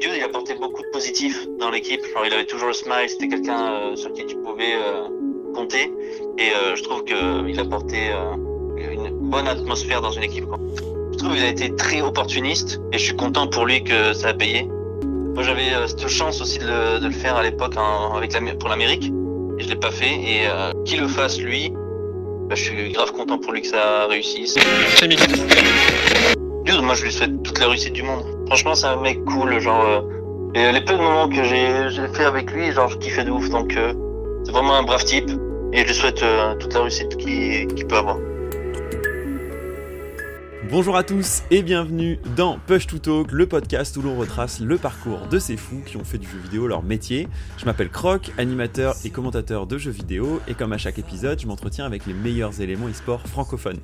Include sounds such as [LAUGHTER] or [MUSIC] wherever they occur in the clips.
Dude, il apportait beaucoup de positif dans l'équipe. Genre, il avait toujours le smile. C'était quelqu'un euh, sur qui tu pouvais euh, compter. Et euh, je trouve qu'il apportait une bonne atmosphère dans une équipe. Quoi. Je trouve qu'il a été très opportuniste. Et je suis content pour lui que ça a payé. Moi, j'avais cette chance aussi de le, de le faire à l'époque avec la, pour l'Amérique. Et je l'ai pas fait. Et qu'il le fasse lui, bah, je suis grave content pour lui que ça réussisse. Dude, moi je lui souhaite toute la réussite du monde. Franchement, c'est un mec cool, genre. Euh, les peu de moments que j'ai fait avec lui, genre, je kiffais de ouf. Donc, euh, c'est vraiment un brave type. Et je lui souhaite euh, toute la réussite qu'il peut avoir. Bonjour à tous et bienvenue dans Push to Talk, le podcast où l'on retrace le parcours de ces fous qui ont fait du jeu vidéo leur métier. Je m'appelle Croc, animateur et commentateur de jeux vidéo, et comme à chaque épisode, je m'entretiens avec les meilleurs éléments e-sport francophones.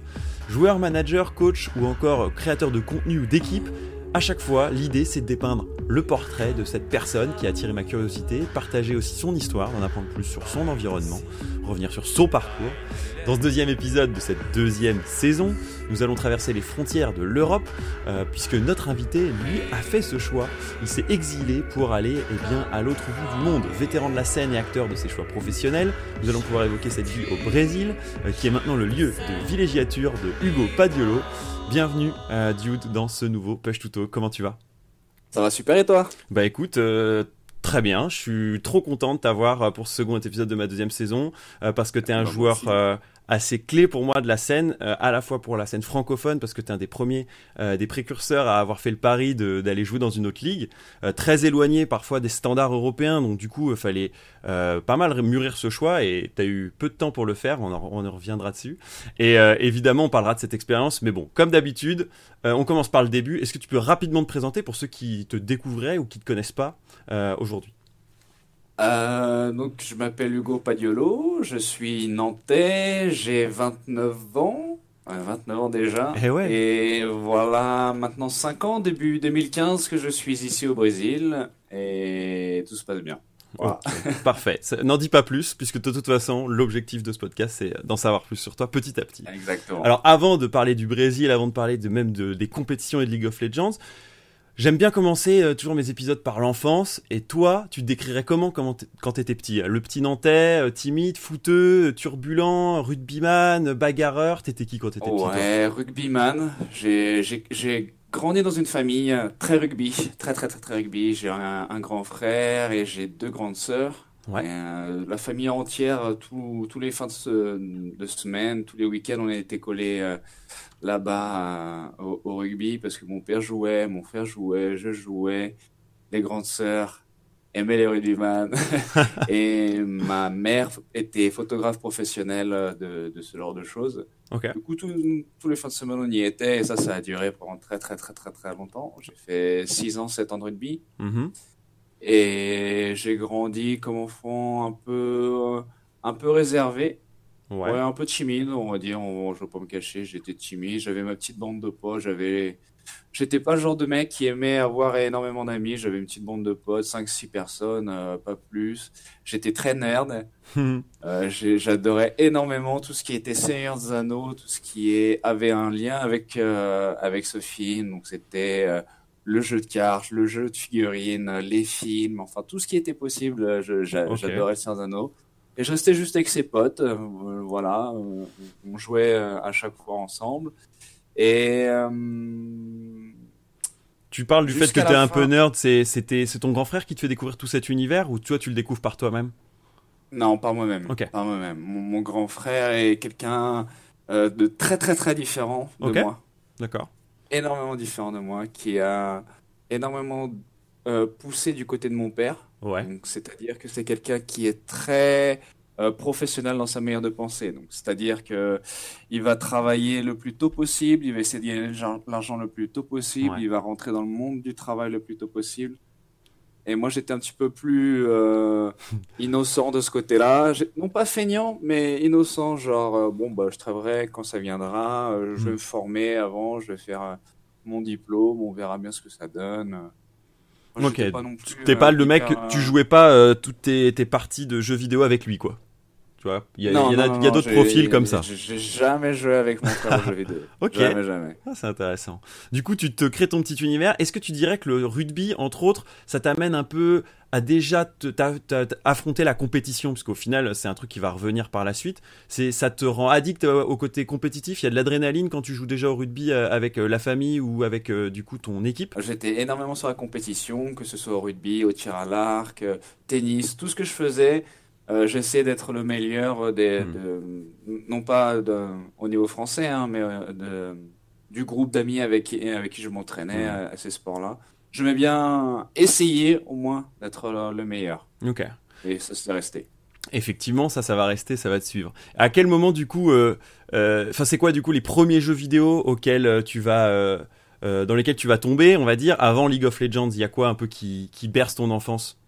Joueurs, managers, coach ou encore créateurs de contenu ou d'équipe, à chaque fois, l'idée c'est de dépeindre le portrait de cette personne qui a attiré ma curiosité, partager aussi son histoire, d'en apprendre plus sur son environnement, revenir sur son parcours. Dans ce deuxième épisode de cette deuxième saison, nous allons traverser les frontières de l'Europe, euh, puisque notre invité, lui, a fait ce choix. Il s'est exilé pour aller eh bien, à l'autre bout du monde. Vétéran de la scène et acteur de ses choix professionnels, nous allons pouvoir évoquer cette vie au Brésil, euh, qui est maintenant le lieu de villégiature de Hugo Padiolo. Bienvenue, euh, Dude, dans ce nouveau Push Tuto. Comment tu vas? Ça va super et toi? Bah écoute, euh, très bien. Je suis trop content de t'avoir euh, pour ce second épisode de ma deuxième saison parce que tu es un bah, joueur assez clé pour moi de la scène, euh, à la fois pour la scène francophone, parce que tu un des premiers, euh, des précurseurs à avoir fait le pari d'aller jouer dans une autre ligue, euh, très éloigné parfois des standards européens, donc du coup, il fallait pas mal mûrir ce choix, et tu as eu peu de temps pour le faire, on en, on reviendra dessus. Et évidemment, on parlera de cette expérience, mais bon, comme d'habitude, on commence par le début. Est-ce que tu peux rapidement te présenter pour ceux qui te découvraient ou qui ne te connaissent pas aujourd'hui? Euh, donc, je m'appelle Hugo Padiolo, je suis nantais, j'ai 29 ans, 29 ans déjà. Et, eh et voilà, maintenant 5 ans, début 2015, que je suis ici au Brésil, et tout se passe bien. parfait. N'en dis pas plus, puisque de toute façon, l'objectif de ce podcast, c'est d'en savoir plus sur toi petit à petit. Exactement. Alors, avant de parler du Brésil, avant de parler de même de, des compétitions et de League of Legends, J'aime bien commencer euh, toujours mes épisodes par l'enfance. Et toi, tu te décrirais comment, comment quand t'étais petit? Le petit Nantais, euh, timide, fouteux, turbulent, rugbyman, bagarreur? T'étais qui quand t'étais petit Ouais, rugbyman. J'ai grandi dans une famille euh, très rugby, très très très très rugby. J'ai un, grand frère et j'ai deux grandes sœurs. Ouais. la famille entière, tous les fins de, de, semaine, tous les week-ends, on était collés là-bas euh, au, rugby parce que mon père jouait, mon frère jouait, je jouais, les grandes sœurs aimaient les rugbyman [LAUGHS] et ma mère était photographe professionnelle de, de ce genre de choses. Du coup, tous les fins de semaine, on y était et ça, ça a duré pendant très, très, très, très, très longtemps. J'ai fait 6 ans, 7 ans de rugby. Mm-hmm. Et j'ai grandi comme enfant un peu, un peu réservé. Ouais. un peu timide, on va dire. On, je vais pas me cacher, j'étais timide. J'avais ma petite bande de potes. J'avais, j'étais pas le genre de mec qui aimait avoir énormément d'amis. J'avais une petite bande de potes, 5-6 personnes, euh, pas plus. J'étais très nerd. euh, j'adorais énormément tout ce qui était Seigneur des Anneaux, tout ce qui est, avait un lien avec, euh, avec ce film. Donc c'était euh, le jeu de cartes, le jeu de figurines, les films, enfin tout ce qui était possible. J'adorais Seigneur des Anneaux. Et je restais juste avec ses potes, euh, voilà, euh, on jouait euh, à chaque fois ensemble. Et tu parles du fait que tu es un peu nerd, c'est c'est ton grand frère qui te fait découvrir tout cet univers ou toi tu le découvres par toi-même? Non, par moi-même. Par moi-même. Mon, grand frère est quelqu'un de très très très différent de moi. D'accord. Énormément différent de moi, qui a énormément poussé du côté de mon père. C'est-à-dire que c'est quelqu'un qui est très euh, professionnel dans sa manière de penser. Donc, c'est-à-dire que il va travailler le plus tôt possible, il va essayer de gagner l'argent le plus tôt possible, il va rentrer dans le monde du travail le plus tôt possible. Et moi, j'étais un petit peu plus euh, [LAUGHS] innocent de ce côté-là. Non pas feignant, mais innocent, genre, euh, bon, bah, je travaillerai quand ça viendra, je vais mm. me former avant, je vais faire mon diplôme, on verra bien ce que ça donne ok. T'es pas le euh, mec, tu euh, jouais pas euh, toutes tes, parties de jeux vidéo avec lui, quoi. Tu vois, il y a, d'autres profils comme ça. J'ai jamais joué avec mon frère aux jeux vidéo. [LAUGHS] ok. Jamais, jamais. Ah, c'est intéressant. Du coup, tu te crées ton petit univers. Est-ce que tu dirais que le rugby, entre autres, ça t'amène un peu à déjà affronter la compétition? Parce qu'au final, c'est un truc qui va revenir par la suite. C'est, ça te rend addict au côté compétitif? Il y a de l'adrénaline quand tu joues déjà au rugby euh, avec euh, la famille ou avec euh, du coup ton équipe? J'étais énormément sur la compétition, que ce soit au rugby, au tir à l'arc, tennis, tout ce que je faisais euh, j'essaie d'être le meilleur des, hmm. non pas au niveau français, hein, mais euh, du groupe d'amis avec qui, avec qui je m'entraînais hmm. à, ces sports-là. Je vais bien essayer au moins d'être le, meilleur. Ok. Et ça s'est resté. Effectivement, ça, ça va rester, ça va te suivre. À quel moment, du coup, euh, enfin, c'est quoi, du coup, les premiers jeux vidéo auxquels tu vas, dans lesquels tu vas tomber, on va dire, avant League of Legends? Il y a quoi un peu qui, qui berce ton enfance?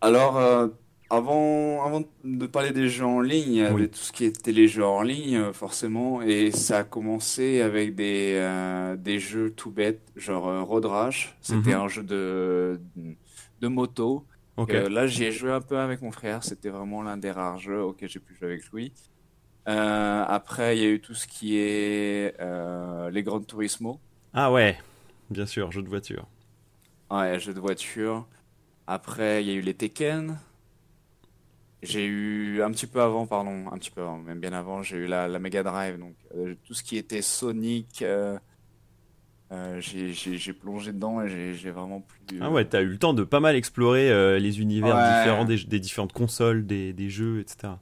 Alors, avant, avant de parler des jeux en ligne, il y avait tout ce qui était les jeux en ligne, euh, forcément, et ça a commencé avec des, euh, des jeux tout bêtes, genre euh, Road Rash. C'était mhm. un jeu de, de moto. là, j'y ai joué un peu avec mon frère. C'était vraiment l'un des rares jeux auxquels j'ai pu jouer avec lui. après, il y a eu tout ce qui est les Gran Turismo. Ah ouais, bien sûr, jeux de voiture. Ouais, jeux de voiture. Après, il y a eu les Tekken. J'ai eu un petit peu avant, pardon, un petit peu avant, même bien avant, j'ai eu la, la Mega Drive, donc euh, tout ce qui était Sonic, euh, euh, j'ai plongé dedans et j'ai vraiment plus. Ah ouais, t'as eu le temps de pas mal explorer les univers différents des, des, différentes consoles, des, des, jeux, etc.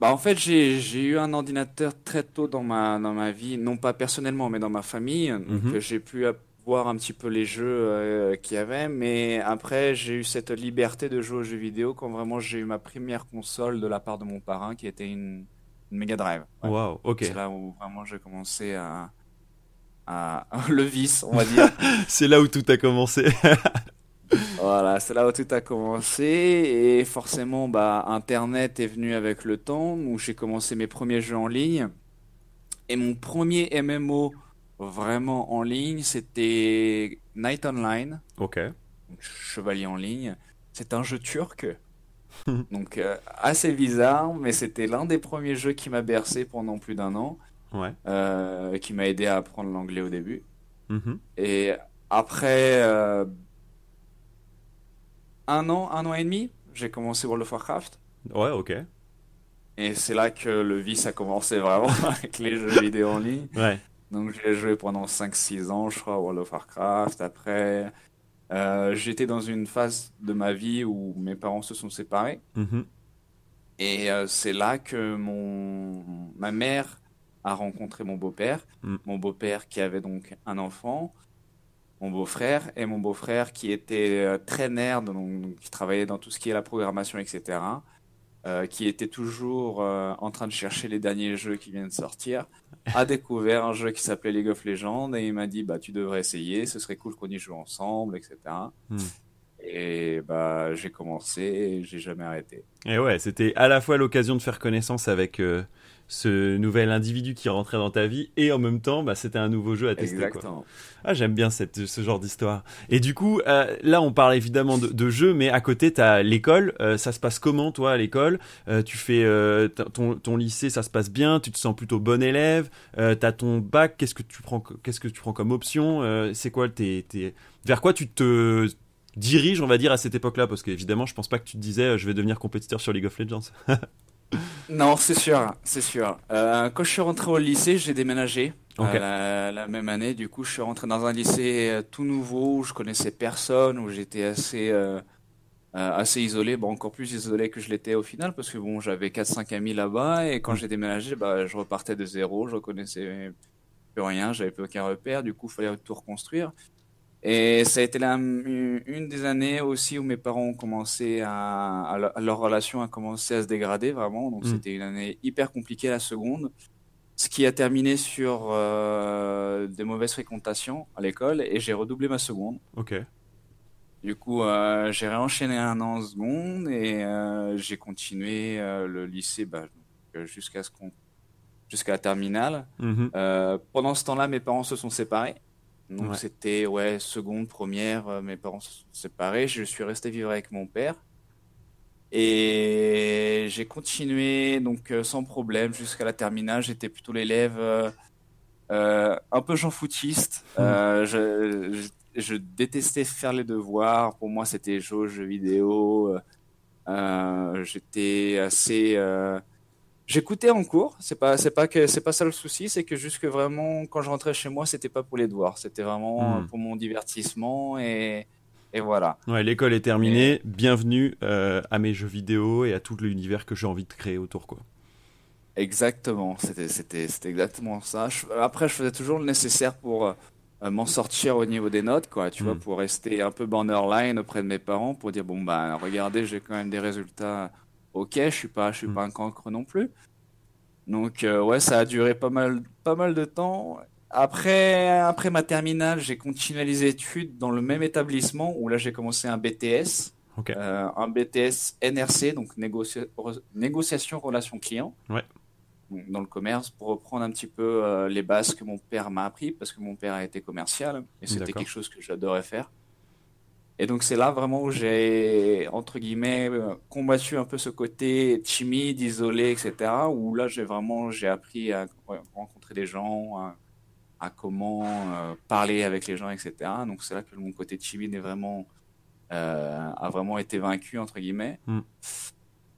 Bah en fait, j'ai eu un ordinateur très tôt dans ma, dans ma vie, non pas personnellement, mais dans ma famille, donc mhm. j'ai pu voir un petit peu les jeux euh, qu'il y avait, mais après j'ai eu cette liberté de jouer aux jeux vidéo quand vraiment j'ai eu ma première console de la part de mon parrain qui était une, Mega Drive. Wow, ok. C'est là où vraiment j'ai commencé à, à [LAUGHS] le vice, on va dire. [LAUGHS] c'est là où tout a commencé. [LAUGHS] voilà, c'est là où tout a commencé et forcément bah Internet est venu avec le temps où j'ai commencé mes premiers jeux en ligne et mon premier MMO vraiment en ligne, c'était Night Online. Ok. Chevalier en ligne. C'est un jeu turc. [LAUGHS] donc euh, assez bizarre, mais c'était l'un des premiers jeux qui m'a bercé pendant plus d'un an. Ouais. Euh, qui m'a aidé à apprendre l'anglais au début. Mm-hmm. Et après euh, un an, un an et demi, j'ai commencé World of Warcraft. Ouais, ok. Et c'est là que le vice a commencé vraiment [LAUGHS] avec les jeux vidéo en ligne. Ouais. Donc j'ai joué pendant 5-6 ans, je crois, World of Warcraft. Après, euh, j'étais dans une phase de ma vie où mes parents se sont séparés. Mm-hmm. Et euh, c'est là que mon... ma mère a rencontré mon beau-père. Mm. Mon beau-père qui avait donc un enfant, mon beau-frère, et mon beau-frère qui était euh, très nerd, donc qui travaillait dans tout ce qui est la programmation, etc. Euh, qui était toujours en train de chercher les derniers jeux qui viennent de sortir, a découvert un jeu qui s'appelait League of Legends et il m'a dit bah tu devrais essayer, ce serait cool qu'on y joue ensemble, etc. Hmm. Et bah j'ai commencé et j'ai jamais arrêté. Et ouais, c'était à la fois l'occasion de faire connaissance avec euh, ce nouvel individu qui rentrait dans ta vie et en même temps bah, c'était un nouveau jeu à tester Exactement. Ah j'aime bien cette, ce genre d'histoire. Et du coup euh, là on parle évidemment de, de jeu mais à côté tu as l'école, euh, ça se passe comment toi à l'école? Euh, Tu fais ton, ton, lycée ça se passe bien, tu te sens plutôt bon élève, tu as ton bac, qu'est-ce que tu prends qu'est-ce que tu prends comme option? C'est quoi tes, tes... vers quoi tu te diriges on va dire à cette époque-là? Parce qu'évidemment je pense pas que tu te disais je vais devenir compétiteur sur League of Legends. [LAUGHS] Non, c'est sûr, c'est sûr. Euh, quand je suis rentré au lycée, j'ai déménagé euh, la, même année. Du coup, je suis rentré dans un lycée euh, tout nouveau où je connaissais personne, où j'étais assez assez isolé, bon encore plus isolé que je l'étais au final parce que bon, j'avais 4-5 amis là-bas et quand mm. j'ai déménagé, bah, je repartais de zéro, je connaissais plus rien, j'avais plus aucun repère. Du coup, il fallait tout reconstruire. Et ça a été la, une des années aussi où mes parents ont commencé à, leur relation a commencé à se dégrader vraiment. Donc mm. c'était une année hyper compliquée la seconde, ce qui a terminé sur euh, des mauvaises fréquentations à l'école et j'ai redoublé ma seconde. Ok. Du coup, euh, j'ai réenchaîné un an en seconde et euh, j'ai continué le lycée bah, jusqu'à ce qu'on jusqu'à la terminale. Mm-hmm. pendant ce temps-là, mes parents se sont séparés. Donc c'était ouais seconde, première, euh, mes parents se sont séparés, je suis resté vivre avec mon père. Et j'ai continué donc euh, sans problème jusqu'à la terminale. J'étais plutôt l'élève euh, un peu jean foutiste. Mmh. Je, je, détestais faire les devoirs. Pour moi, c'était jeux, jeux vidéo. J'étais assez. J'écoutais en cours. C'est pas, c'est pas que, c'est pas ça le souci. C'est que jusque vraiment, quand je rentrais chez moi, c'était pas pour les devoirs. C'était vraiment mmh. pour mon divertissement et et voilà. Ouais, l'école est terminée. Bienvenue euh, à mes jeux vidéo et à tout l'univers que j'ai envie de créer autour, quoi. Exactement, c'était, c'était, c'était exactement ça. après, je faisais toujours le nécessaire pour euh, m'en sortir au niveau des notes, quoi, tu vois, hmm. pour rester un peu borderline auprès de mes parents, pour dire, bon, bah, regardez, j'ai quand même des résultats ok, je suis pas, je suis hmm. pas un cancre non plus. Donc, euh, ouais, ça a duré pas mal, pas mal de temps. Après, après ma terminale, j'ai continué les études dans le même établissement où là j'ai commencé un BTS, euh, un BTS NRC, donc négociation relation client, dans le commerce, pour reprendre un petit peu euh, les bases que mon père m'a appris parce que mon père a été commercial et c'était quelque chose que j'adorais faire. Et donc c'est là vraiment où j'ai entre guillemets euh, combattu un peu ce côté timide, isolé, etc. Où là j'ai vraiment j'ai appris à rencontrer des gens. À, à comment euh, parler avec les gens, etc. Donc c'est là que mon côté timide est vraiment, euh, a vraiment été vaincu, entre guillemets. Hmm.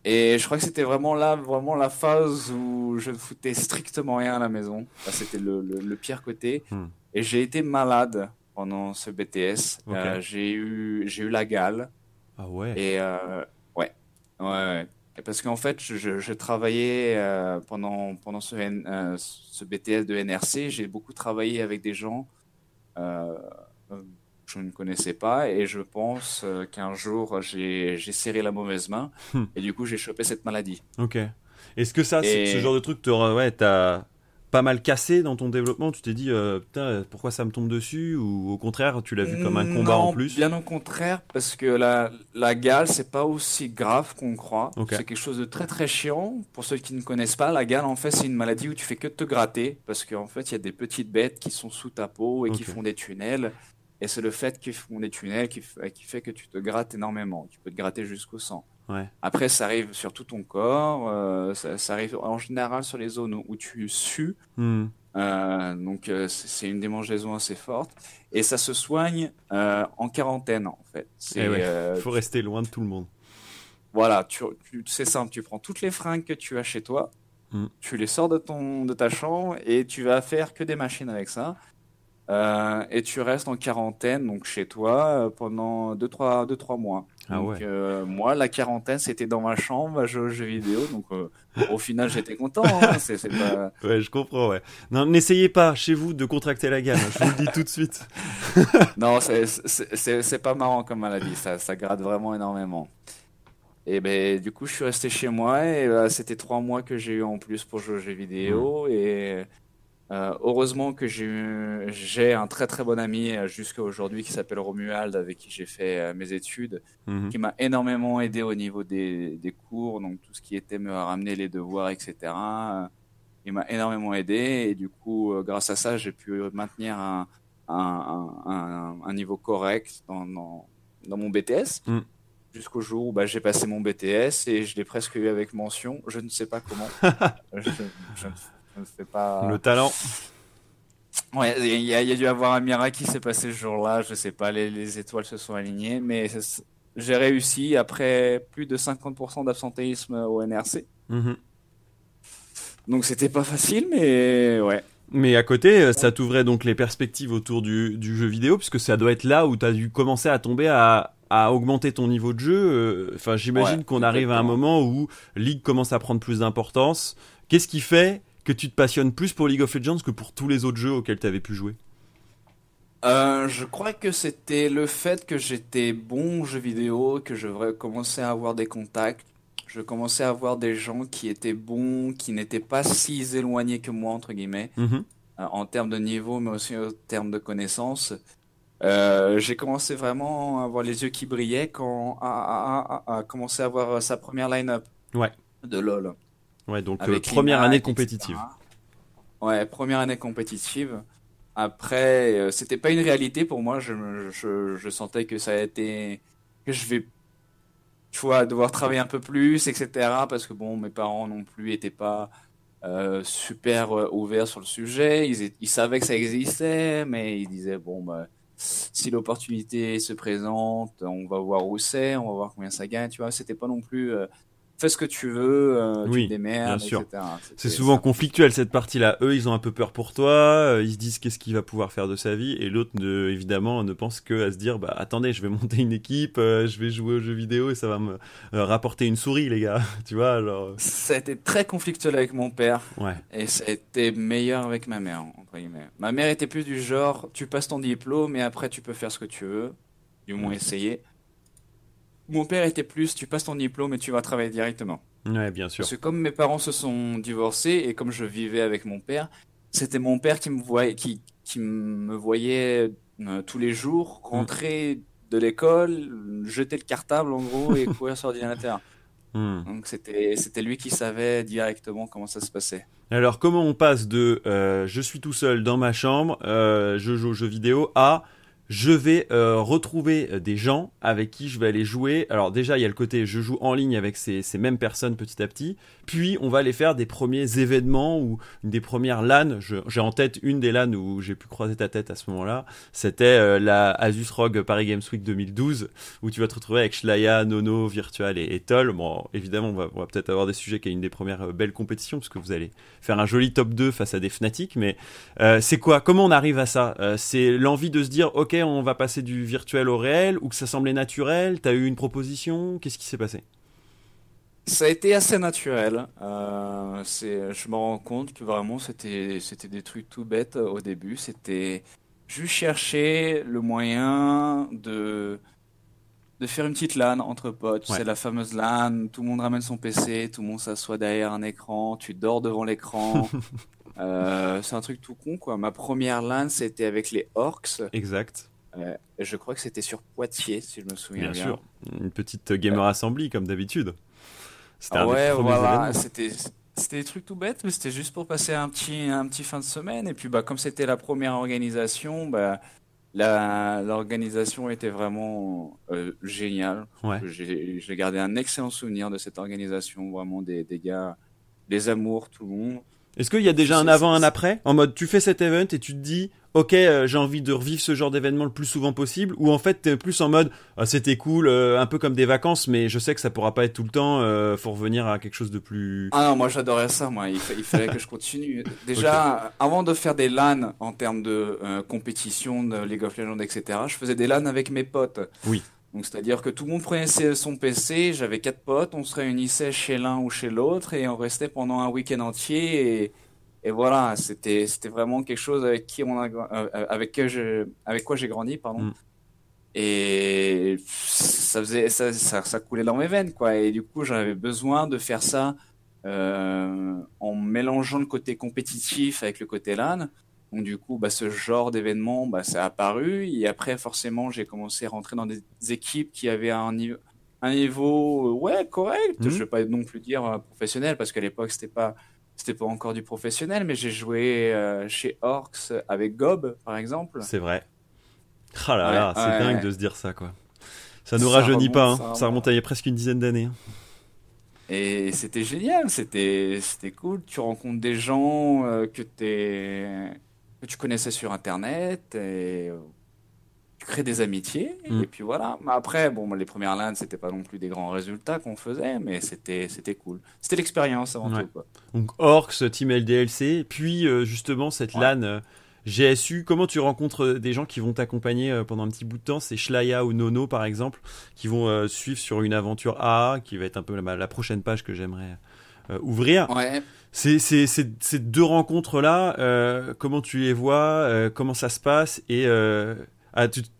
Et je crois que c'était vraiment là, vraiment la phase où je ne foutais strictement rien à la maison. C'était le, le, pire côté. Hmm. Et j'ai été malade pendant ce BTS. Euh, j'ai eu, j'ai eu la gale. Ah ouais. Et ouais, ouais, ouais. Parce qu'en fait, je, travaillais euh, pendant, pendant ce, euh, ce, BTS de NRC, j'ai beaucoup travaillé avec des gens euh, que je ne connaissais pas et je pense qu'un jour, j'ai serré la mauvaise main hmm. et du coup, j'ai chopé cette maladie. Ok. Est-ce que ça, ce genre de truc, te, ouais, t'as pas mal cassé dans ton développement Tu t'es dit, euh, putain, pourquoi ça me tombe dessus Ou au contraire, tu l'as vu comme un combat en plus Bien au contraire, parce que la, la gale, c'est pas aussi grave qu'on croit. C'est quelque chose de très très chiant. Pour ceux qui ne connaissent pas, la gale, en fait, c'est une maladie où tu fais que te gratter, parce qu'en fait, il y a des petites bêtes qui sont sous ta peau et qui font des tunnels. Et c'est le fait qu'ils font des tunnels qui, qui fait que tu te grattes énormément. Tu peux te gratter jusqu'au sang. Après, ça arrive sur tout ton corps. Euh, ça, arrive en général sur les zones où tu sues. Hmm. Euh, donc, euh, c'est une démangeaison assez forte. Et ça se soigne en quarantaine, en fait. Il eh faut rester loin de tout le monde. Voilà, tu, c'est simple. Tu prends toutes les fringues que tu as chez toi, hmm. tu les sors de, ton, de ta chambre et tu vas faire que des machines avec ça. Et tu restes en quarantaine, donc chez toi, pendant 2-3 deux, trois, deux, trois mois. Ah donc, euh, moi, la quarantaine, c'était dans ma chambre à jouer aux jeux vidéo. Donc, euh, au final, j'étais content. Hein. [LAUGHS] pas... Ouais, je comprends. Ouais. Non, n'essayez pas chez vous de contracter la gamme. Je vous le dis tout de suite. [LAUGHS] non, c'est, pas marrant comme maladie. Ça, ça gratte vraiment énormément. Et ben, du coup, je suis resté chez moi et bah, c'était trois mois que j'ai eu en plus pour jouer aux jeux vidéo. Mmh. Et euh, heureusement que j'ai un très très bon ami euh, jusqu'à aujourd'hui qui s'appelle Romuald avec qui j'ai fait euh, mes études, mhm. qui m'a énormément aidé au niveau des, des, cours, donc tout ce qui était me ramener les devoirs, etc. Il m'a énormément aidé et du coup, grâce à ça, j'ai pu maintenir un, un, un, un, niveau correct dans, dans, dans mon BTS. Mhm. Jusqu'au jour où bah, j'ai passé mon BTS et je l'ai presque eu avec mention. Je ne sais pas comment. [LAUGHS] je, je, pas. Le talent. Ouais, il y, a dû avoir un miracle qui s'est passé ce jour-là. Je sais pas, les, étoiles se sont alignées, mais j'ai réussi après plus de 50% d'absentéisme au NRC. Mhm. Donc c'était pas facile, mais ouais. Mais à côté, ça t'ouvrait donc les perspectives autour du, jeu vidéo, puisque ça doit être là où tu as dû commencer à tomber à, augmenter ton niveau de jeu. Euh, enfin, j'imagine qu'on arrive à un moment où League commence à prendre plus d'importance. Qu'est-ce qui fait que tu te passionnes plus pour League of Legends que pour tous les autres jeux auxquels tu avais pu jouer euh, je crois que c'était le fait que j'étais bon aux jeux vidéo, que je commençais à avoir des contacts, je commençais à avoir des gens qui étaient bons, qui n'étaient pas si éloignés que moi, entre guillemets, mhm. euh, en termes de niveau, mais aussi en termes de connaissances. Euh, j'ai commencé vraiment à avoir les yeux qui brillaient quand à, à, à, commencer à avoir sa première line-up ouais. de LoL. Ouais, donc euh, première année compétitive. Ouais, première année compétitive. Après, euh, c'était pas une réalité pour moi. Je, je, je, sentais que ça a été que je vais tu vois, devoir travailler un peu plus, etc. Parce que bon, mes parents non plus étaient pas euh, super euh, ouverts sur le sujet. Ils, ils, savaient que ça existait, mais ils disaient bon, bah, si l'opportunité se présente, on va voir où c'est, on va voir combien ça gagne. Tu vois, c'était pas non plus euh, fais ce que tu veux, euh, oui, tu te démerdes, bien sûr. C'est souvent conflictuel cette partie-là. Eux, ils ont un peu peur pour toi, euh, ils se disent qu'est-ce qu'il va pouvoir faire de sa vie, et l'autre, évidemment, ne pense que à se dire, bah attendez, je vais monter une équipe, euh, je vais jouer aux jeux vidéo et ça va me rapporter une souris, les gars. [LAUGHS] tu vois, alors. Ça a été très conflictuel avec mon père, ouais. et ça a été meilleur avec ma mère, entre guillemets. Ma mère était plus du genre, tu passes ton diplôme et après tu peux faire ce que tu veux, du moins essayer. Mon père était plus, tu passes ton diplôme et tu vas travailler directement. Ouais, bien sûr. Parce que comme mes parents se sont divorcés et comme je vivais avec mon père, c'était mon père qui me voyait, qui, qui me voyait euh, tous les jours rentrer de l'école, jeter le cartable en gros et [LAUGHS] courir sur l'ordinateur. Hmm. Donc c'était c'était lui qui savait directement comment ça se passait. Alors comment on passe de euh, je suis tout seul dans ma chambre, euh, je joue aux jeux vidéo à je vais euh, retrouver euh, des gens avec qui je vais aller jouer. Alors déjà, il y a le côté je joue en ligne avec ces, ces mêmes personnes petit à petit. Puis on va aller faire des premiers événements ou des premières LAN. J'ai en tête une des LAN où j'ai pu croiser ta tête à ce moment-là. C'était euh, la Asus ROG Paris Games Week 2012 où tu vas te retrouver avec Shlaya, Nono, Virtual et, Toll. Bon, évidemment, on va, peut-être avoir des sujets qui est une des premières belles compétitions parce que vous allez faire un joli top 2 face à des Fnatic. Mais c'est quoi? Comment on arrive à ça? C'est l'envie de se dire, ok, on va passer du virtuel au réel ou que ça semblait naturel? T'as eu une proposition? Qu'est-ce qui s'est passé? Ça a été assez naturel. Euh, je me rends compte que vraiment c'était c'était des trucs tout bêtes au début. C'était juste chercher le moyen de de faire une petite LAN entre potes. C'est la fameuse LAN. Tout le monde ramène son PC, tout le monde s'assoit derrière un écran, tu dors devant l'écran. [LAUGHS] Euh, c'est un truc tout con quoi. Ma première LAN c'était avec les Orcs. Exact. Euh, je crois que c'était sur Poitiers, si je me souviens bien. Bien sûr, une petite gamer assembly comme d'habitude. C'était ouais, voilà, c'était c'était des trucs tout bêtes, mais c'était juste pour passer un petit un petit fin de semaine. Et puis bah comme c'était la première organisation, bah l'organisation était vraiment euh, géniale. Ouais. J'ai gardé un excellent souvenir de cette organisation, vraiment des, des gars, des amours, tout le monde. Est-ce qu'il y a déjà un avant, un après En mode, tu fais cet event et tu te dis, ok, euh, j'ai envie de revivre ce genre d'événement le plus souvent possible, ou en fait, t'es plus en mode, ah, c'était cool, euh, un peu comme des vacances, mais je sais que ça pourra pas être tout le temps, euh, faut revenir à quelque chose de plus. Ah non, moi j'adorais ça, moi, il, fallait que je continue. [LAUGHS] Déjà, avant de faire des LAN en termes de compétition, de League of Legends, etc., je faisais des LAN avec mes potes. Oui. Donc c'est-à-dire que tout le monde prenait son PC, j'avais quatre potes, on se réunissait chez l'un ou chez l'autre et on restait pendant un week-end entier et, et voilà, c'était c'était vraiment quelque chose avec qui on a euh, avec que je avec quoi j'ai grandi pardon. Mm. Et ça faisait ça, ça, ça coulait dans mes veines quoi et du coup j'avais besoin de faire ça euh, en mélangeant le côté compétitif avec le côté LAN donc du coup, bah, ce genre d'événement, bah, ça a apparu. Et après, forcément, j'ai commencé à rentrer dans des équipes qui avaient un niveau, un niveau ouais, correct. Je mhm. Je vais pas non plus dire euh, professionnel, parce qu'à l'époque, c'était pas c'était pas encore du professionnel, mais j'ai joué euh, chez Orcs avec Gob, par exemple. C'est vrai. Ah là là, c'est dingue de se dire ça, quoi. Ça nous rajeunit pas, hein. ça, remonte à il y a presque une dizaine d'années. Hein. Et c'était génial, c'était c'était cool. Tu rencontres des gens euh, que es que tu connaissais sur Internet et euh, tu crées des amitiés. Mm. Et puis voilà. Mais après, bon, les premières LAN, c'était pas non plus des grands résultats qu'on faisait, mais c'était c'était cool. C'était l'expérience avant tout. Quoi. Donc Orcs, Team LDLC, puis euh, justement cette LAN. Euh, GSU, comment tu rencontres des gens qui vont t'accompagner pendant un petit bout de temps? C'est Shlaya ou Nono par exemple, qui vont suivre sur une aventure A, qui va être un peu la, la prochaine page que j'aimerais ouvrir. Ouais. Ces, ces, ces, deux rencontres-là, euh, comment tu les vois euh, Comment ça se passe Et euh,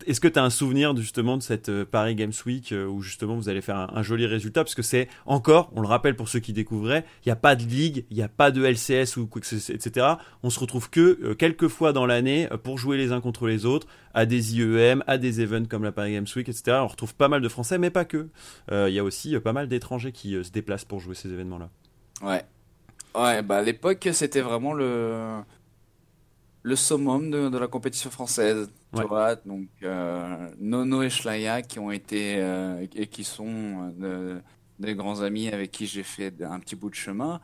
est-ce que tu as un souvenir justement de cette Paris Games Week où justement vous allez faire un, joli résultat? Parce que c'est encore, on le rappelle pour ceux qui découvraient, il n'y a pas de ligue, il n'y a pas de LCS ou etc. On se retrouve que quelques fois dans l'année pour jouer les uns contre les autres à des IEM, à des events comme la Paris Games Week, etc. On retrouve pas mal de Français, mais pas que. Il y a aussi pas mal d'étrangers qui se déplacent pour jouer ces événements-là. Ouais, Ouais, bah à l'époque, c'était vraiment le le summum de, la compétition française. Tu vois, donc Nono et Schlaya qui ont été et qui sont des grands amis avec qui j'ai fait un petit bout de chemin,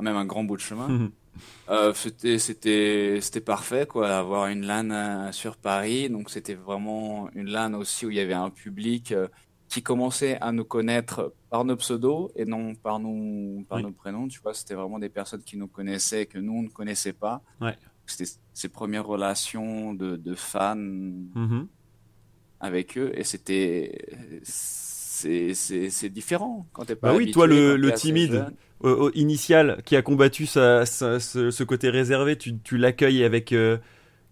même un grand bout de chemin. [LAUGHS] Euh, c'était c'était c'était parfait quoi avoir une LAN euh, sur Paris donc c'était vraiment une LAN aussi où il y avait un public euh, qui commençait à nous connaître par nos pseudos et non par nous par nos prénoms tu vois c'était vraiment des personnes qui nous connaissaient que nous on ne connaissait pas ouais. c'était ces premières relations de, de fans mhm. avec eux et c'était c'est différent quand t'es pas. Bah oui, toi le, le timide initial qui a combattu sa, ce, côté réservé, tu, tu l'accueilles avec euh,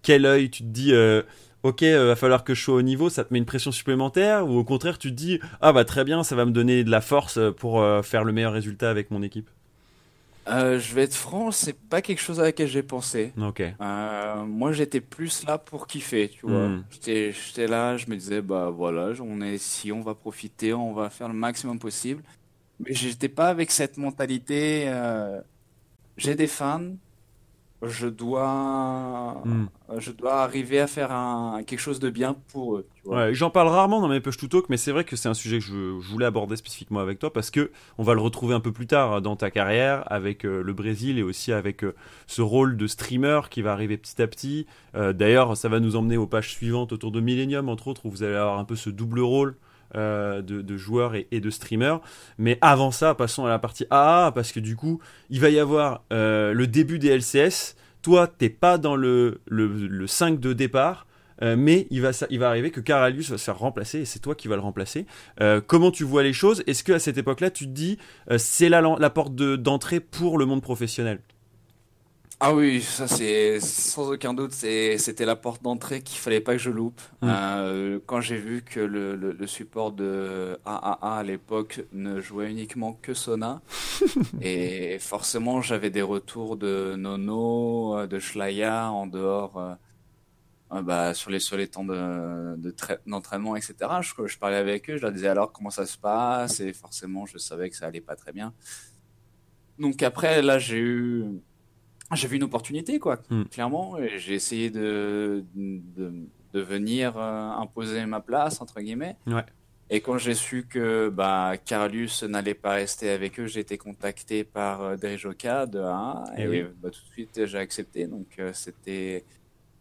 quel œil Tu te dis. Euh, ok, euh, va falloir que je sois au niveau, ça te met une pression supplémentaire ou au contraire tu te dis ah bah très bien, ça va me donner de la force pour faire le meilleur résultat avec mon équipe. Euh, je vais être franc, c'est pas quelque chose à laquelle j'ai pensé. Euh, moi, j'étais plus là pour kiffer, tu vois. Hmm. J'étais là, je me disais, bah voilà, on est ici, on va profiter, on va faire le maximum possible. Mais j'étais pas avec cette mentalité. Euh, j'ai des fans, je dois, hmm. je dois arriver à faire un, quelque chose de bien pour eux. Ouais, J'en parle rarement dans mes push to talk, mais c'est vrai que c'est un sujet que je, voulais aborder spécifiquement avec toi parce que on va le retrouver un peu plus tard dans ta carrière avec euh, le Brésil et aussi avec euh, ce rôle de streamer qui va arriver petit à petit. Euh, d'ailleurs, ça va nous emmener aux pages suivantes autour de Millennium, entre autres, où vous allez avoir un peu ce double rôle. De, de, joueurs et, de streamers. Mais avant ça, passons à la partie AA, parce que du coup, il va y avoir le début des LCS. Toi, t'es pas dans le, le, le 5 de départ, euh, mais il va, il va arriver que Caralius va se faire remplacer et c'est toi qui vas le remplacer. Euh, comment tu vois les choses? Est-ce qu'à cette époque-là, tu te dis euh, c'est la, la porte d'entrée pour le monde professionnel? Ah oui, ça c'est sans aucun doute, c'était la porte d'entrée qu'il fallait pas que je loupe. Mmh. quand j'ai vu que le, le, support de AAA à l'époque ne jouait uniquement que Sona, [LAUGHS] et forcément j'avais des retours de Nono, de Schlaya en dehors bah, sur les sur les temps de d'entraînement etc je, je parlais avec eux je leur disais alors comment ça se passe? Et forcément je savais que ça allait pas très bien donc après là j'ai eu j'ai vu une opportunité quoi hmm. clairement j'ai essayé de, de, de venir euh, imposer ma place entre guillemets ouais. et quand j'ai su que bah Carlus n'allait pas rester avec eux j'ai été contacté par euh, Derijoka de 1 et, et bah, tout de suite j'ai accepté donc euh, c'était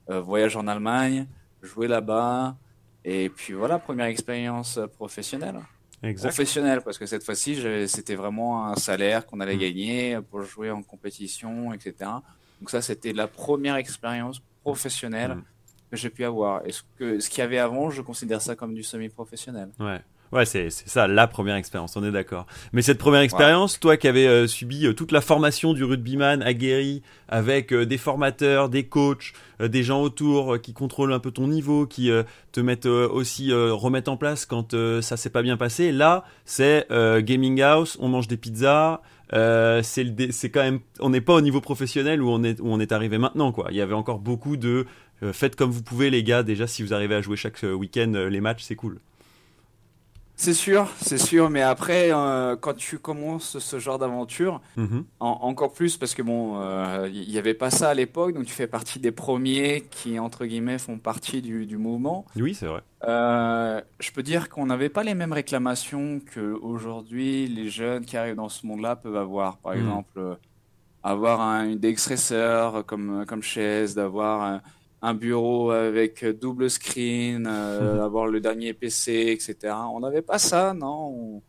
euh, voyage en Allemagne, jouer là-bas, et puis voilà, première expérience professionnelle. Professionnelle, parce que cette fois-ci, c'était vraiment un salaire qu'on allait mm. gagner pour jouer en compétition, etc. Donc ça, c'était la première expérience professionnelle mm. que j'ai pu avoir. Et ce qu'il ce qu'il y avait avant, je considère ça comme du semi-professionnel. Ouais. Ouais, c'est ça, la première expérience, on est d'accord. Mais cette première expérience, toi qui avais euh, subi euh, toute la formation du rugbyman aguerri, avec euh, des formateurs, des coachs, des gens autour qui contrôlent un peu ton niveau, qui te mettent aussi remettre en place quand ça s'est pas bien passé. Là, c'est gaming house, on mange des pizzas. c'est quand même, on n'est pas au niveau professionnel où on est où on est arrivé maintenant quoi. Il y avait encore beaucoup de faites comme vous pouvez les gars. Déjà, si vous arrivez à jouer chaque week-end les matchs, c'est cool. C'est sûr, c'est sûr, mais après, euh, quand tu commences ce genre d'aventure, mhm. encore plus parce que bon, il euh, n'y avait pas ça à l'époque, donc tu fais partie des premiers qui, entre guillemets, font partie du, mouvement. Oui, c'est vrai. Euh, je peux dire qu'on n'avait pas les mêmes réclamations que aujourd'hui les jeunes qui arrivent dans ce monde-là peuvent avoir. Par mhm. exemple, avoir un, une DX comme, comme chaise, d'avoir un bureau avec double screen, euh, [LAUGHS] avoir le dernier PC, etc. On n'avait pas ça, non?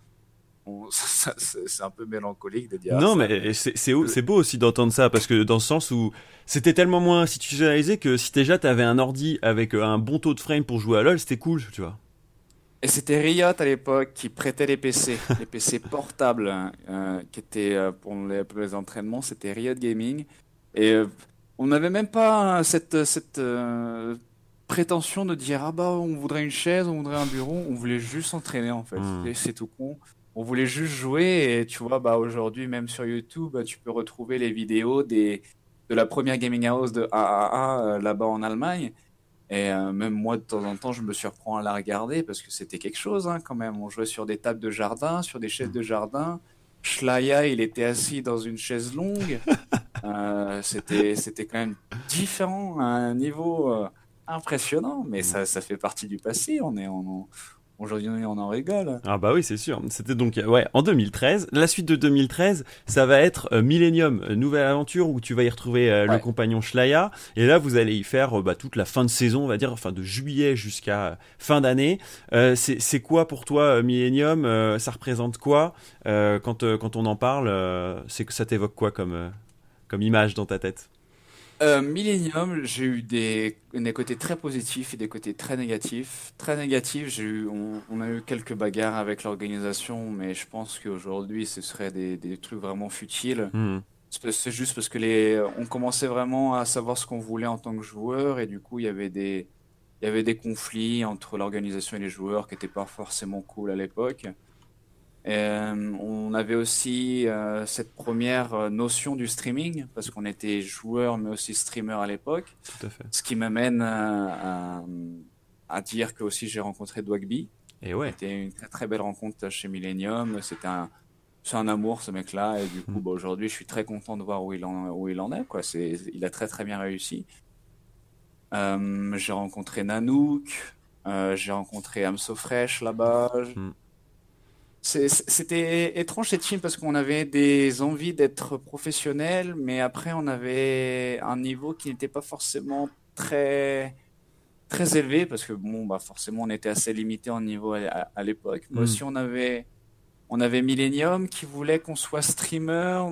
[LAUGHS] C'est un peu mélancolique de dire non mais c'est beau aussi d'entendre ça parce que dans le sens où c'était tellement moins institutionnalisé que si déjà t'avais un ordi avec euh, un bon taux de frame pour jouer à LoL c'était cool tu vois. Et c'était Riot à l'époque qui prêtait les PC [LAUGHS] les PC portables hein, euh, qui étaient pour les, pour les entraînements c'était Riot Gaming. Et on n'avait même pas cette, cette euh, prétention de dire ah bah on voudrait une chaise, on voudrait un bureau, on voulait juste s'entraîner en fait. Hmm. C'est tout con. On voulait juste jouer et tu vois bah aujourd'hui même sur YouTube tu peux retrouver les vidéos des de la première gaming house de AAA euh, là-bas en Allemagne. Et euh, même moi, de temps en temps, je me surprends à la regarder parce que c'était quelque chose hein, quand même. On jouait sur des tables de jardin, sur des chaises de jardin. Schlaya, il était assis dans une chaise longue. [LAUGHS] c'était, c'était quand même différent à un niveau impressionnant, mais ça, ça fait partie du passé. On est, on, Aujourd'hui, on en rigole. Ah bah oui, c'est sûr. C'était donc ouais en 2013. La suite de 2013, ça va être euh, Millennium, euh, nouvelle aventure où tu vas y retrouver euh, le compagnon Shlaya. Et là, vous allez y faire bah, toute la fin de saison, on va dire, enfin de juillet jusqu'à fin d'année. c'est quoi pour toi Millennium Ça représente quoi quand quand on en parle C'est que ça t'évoque quoi comme comme image dans ta tête? Euh, Millennium, j'ai eu des, des côtés très positifs et des côtés très négatifs. Très négatifs, j'ai eu, on, a eu quelques bagarres avec l'organisation, mais je pense qu'aujourd'hui, ce serait des, des trucs vraiment futiles. Hmm. C'est juste parce que les, on commençait vraiment à savoir ce qu'on voulait en tant que joueur et du coup, il y avait des, il y avait des conflits entre l'organisation et les joueurs qui n'étaient pas forcément cool à l'époque. Euh, on avait aussi euh, cette première euh, notion du streaming, parce qu'on était joueur mais aussi streamer à l'époque. Ce qui m'amène à, dire que aussi j'ai rencontré Dwagby. Et ouais. C'était une très, très belle rencontre chez Millennium. C'était un, c'est un amour ce mec-là. Et du coup, mm. bah, aujourd'hui, je suis très content de voir où il en, où il en est. Quoi. C'est, il a très très bien réussi. j'ai rencontré Nanook. j'ai rencontré Amso Fresh là-bas. Mm. C'était étrange cette team parce qu'on avait des envies d'être professionnels, mais après on avait un niveau qui n'était pas forcément très très élevé parce que bon bah forcément on était assez limité en niveau à, l'époque. Mais mm. aussi on avait on avait Millennium qui voulait qu'on soit streamer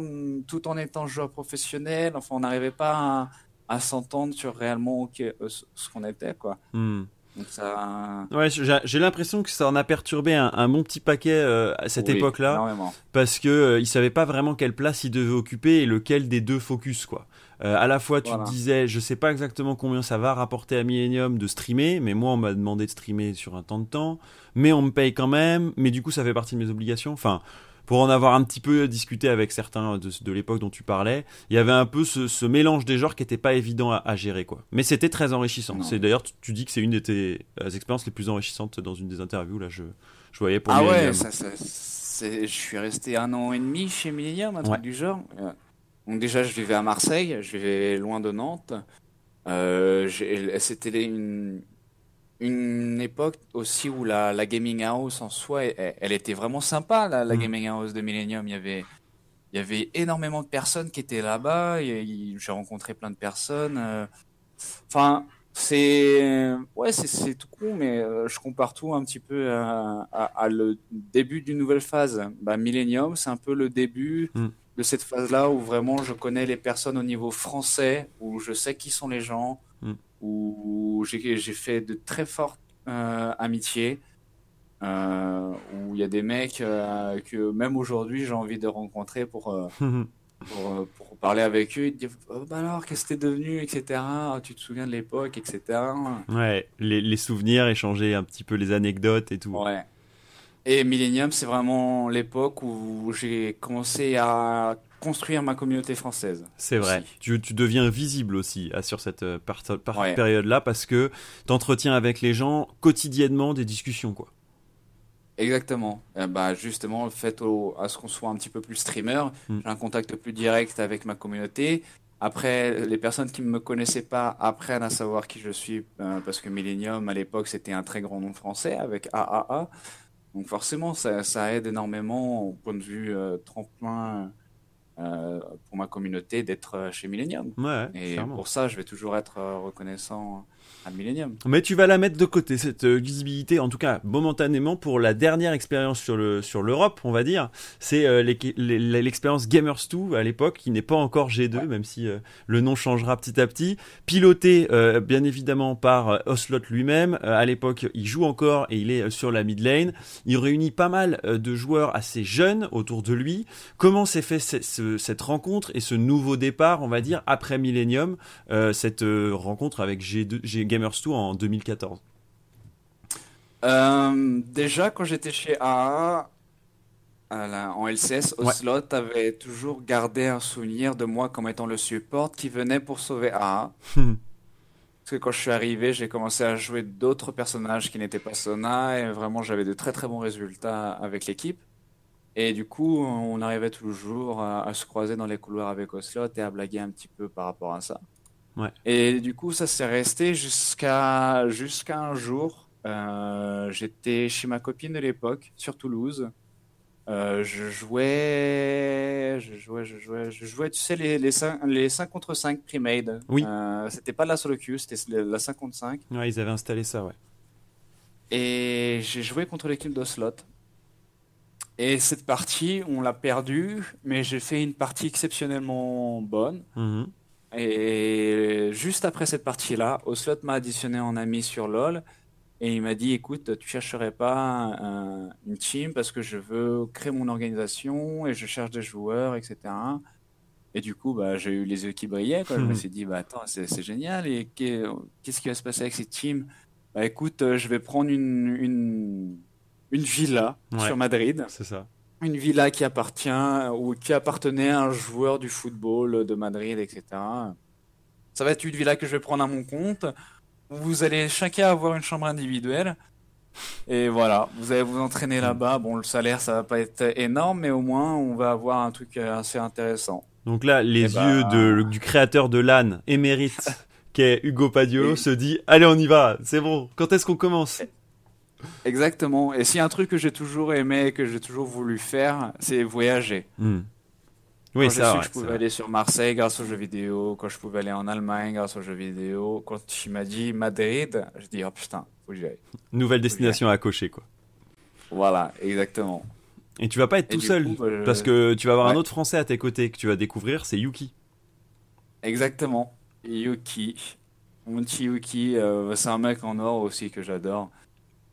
tout en étant joueur professionnel. Enfin on n'arrivait pas à, s'entendre sur réellement euh, ce qu'on était quoi. Ouais, j'ai l'impression que ça en a perturbé un, bon petit paquet euh, à cette époque-là, parce que euh, il savait pas vraiment quelle place il devait occuper et lequel des deux focus quoi. Euh, à la fois, tu te disais, je sais pas exactement combien ça va rapporter à Millennium de streamer, mais moi on m'a demandé de streamer sur un temps de temps, mais on me paye quand même, mais du coup ça fait partie de mes obligations. Enfin, pour en avoir un petit peu discuté avec certains de, l'époque dont tu parlais, il y avait un peu ce, mélange des genres qui n'était pas évident à, gérer, quoi. Mais c'était très enrichissant. C'est d'ailleurs, tu, dis que c'est une de tes euh, expériences les plus enrichissantes dans une des interviews. Là, je, je voyais pour Ah ouais, je suis resté un an et demi chez Millennium, un truc du genre. Euh, donc déjà, je vivais à Marseille, je vivais loin de Nantes. Euh, c'était une, une époque aussi où la, la gaming house en soi, elle, était vraiment sympa, la, la mm. gaming house de Millennium. Il y avait, il y avait énormément de personnes qui étaient là-bas. J'ai rencontré plein de personnes. Euh. Enfin, c'est ouais, c'est tout con, mais euh, je compare tout un petit peu à, à, le début d'une nouvelle phase. Bah, Millennium, c'est un peu le début mm. De cette phase-là où vraiment je connais les personnes au niveau français, où je sais qui sont les gens où j'ai fait de très fortes euh, amitiés, euh, où il y a des mecs euh, que même aujourd'hui j'ai envie de rencontrer pour, [LAUGHS] pour, pour, parler avec eux. Te disent oh, bah alors, qu'est-ce que t'es devenu, etc. Tu te souviens de l'époque, etc. Ouais, les, les, souvenirs, échanger un petit peu les anecdotes et tout. Ouais. Et Millennium, c'est vraiment l'époque où j'ai commencé à construire ma communauté française. C'est vrai. Tu, tu, deviens visible aussi euh, sur cette euh, période-là parce que tu entretiens avec les gens quotidiennement des discussions. quoi. Exactement. Bah justement, le fait à ce qu'on soit un petit peu plus streamer, hmm. j'ai un contact plus direct avec ma communauté. Après, les personnes qui ne me connaissaient pas apprennent à savoir qui je suis euh, parce que Millennium, à l'époque, c'était un très grand nom français avec AAA. Donc forcément, ça, ça aide énormément au point de vue tremplin euh, pour ma communauté d'être euh, chez Millennium. et pour ça, je vais toujours être euh, reconnaissant à Millennium. Mais tu vas la mettre de côté, cette visibilité, en tout cas momentanément, pour la dernière expérience sur le sur l'Europe, on va dire. C'est l'expérience Gamers 2 à l'époque, qui n'est pas encore G2, même si le nom changera petit à petit. Piloté, bien évidemment, par Oslot lui-même. à l'époque, il joue encore et il est sur la mid lane. Il réunit pas mal de joueurs assez jeunes autour de lui. Comment s'est fait ce cette rencontre et ce nouveau départ, on va dire, après Millennium, euh, cette euh, rencontre avec G2, G Gamers 2 en 2014 euh, Déjà, quand j'étais chez AA, en LCS, Oslot avait toujours gardé un souvenir de moi comme étant le support qui venait pour sauver AA. [LAUGHS] Parce que quand je suis arrivé, j'ai commencé à jouer d'autres personnages qui n'étaient pas Sona et vraiment j'avais de très très bons résultats avec l'équipe. Et du coup, on arrivait toujours à, se croiser dans les couloirs avec Oslot et à blaguer un petit peu par rapport à ça. Ouais. Et du coup, ça s'est resté jusqu'à jusqu'à un jour. Euh, j'étais chez ma copine de l'époque, sur Toulouse. Euh, je jouais, je jouais, je jouais, je jouais, tu sais, les, les, 5, les 5 contre 5 pre-made. Oui. Euh, c'était pas la solo queue, c'était la 5 contre 5. Ouais, ils avaient installé ça, ouais. Et j'ai joué contre l'équipe d'Oslot. Et cette partie, on l'a perdue, mais j'ai fait une partie exceptionnellement bonne. Mhm. Et juste après cette partie-là, Oslot m'a additionné en ami sur LoL. Et il m'a dit, écoute, tu chercherais pas une team parce que je veux créer mon organisation et je cherche des joueurs, etc. Et du coup, bah, j'ai eu les yeux qui brillaient. Je me mhm. suis dit, bah, attends, c'est génial. Et qu'est-ce qui va se passer avec cette team? Bah écoute, je vais prendre une, une, une villa sur Madrid. C'est ça. Une villa qui appartient ou qui appartenait à un joueur du football de Madrid, etc. Ça va être une villa que je vais prendre à mon compte. Vous allez chacun avoir une chambre individuelle. Et voilà, vous allez vous entraîner là-bas. Bon, le salaire, ça va pas être énorme, mais au moins, on va avoir un truc assez intéressant. Donc là, les eh yeux bah. de, du créateur de l'âne émérite, [LAUGHS] qui est Hugo Padiolo, se dit Allez, on y va, c'est bon, quand est-ce qu'on commence? Exactement. Et s'il y a un truc que j'ai toujours aimé, que j'ai toujours voulu faire, c'est voyager. Hmm. Oui, quand j'ai su que je pouvais aller sur Marseille grâce aux jeux vidéo, quand je pouvais aller en Allemagne grâce aux jeux vidéo, quand tu m'as dit Madrid, je dis oh putain, faut que j'y aille. Nouvelle destination à cocher quoi. Voilà, exactement. Et tu vas pas être tout seul bah, parce que tu vas avoir un autre Français à tes côtés que tu vas découvrir, c'est Yuki. Exactement, Yuki. Mon petit Yuki, euh, c'est un mec en or aussi que j'adore,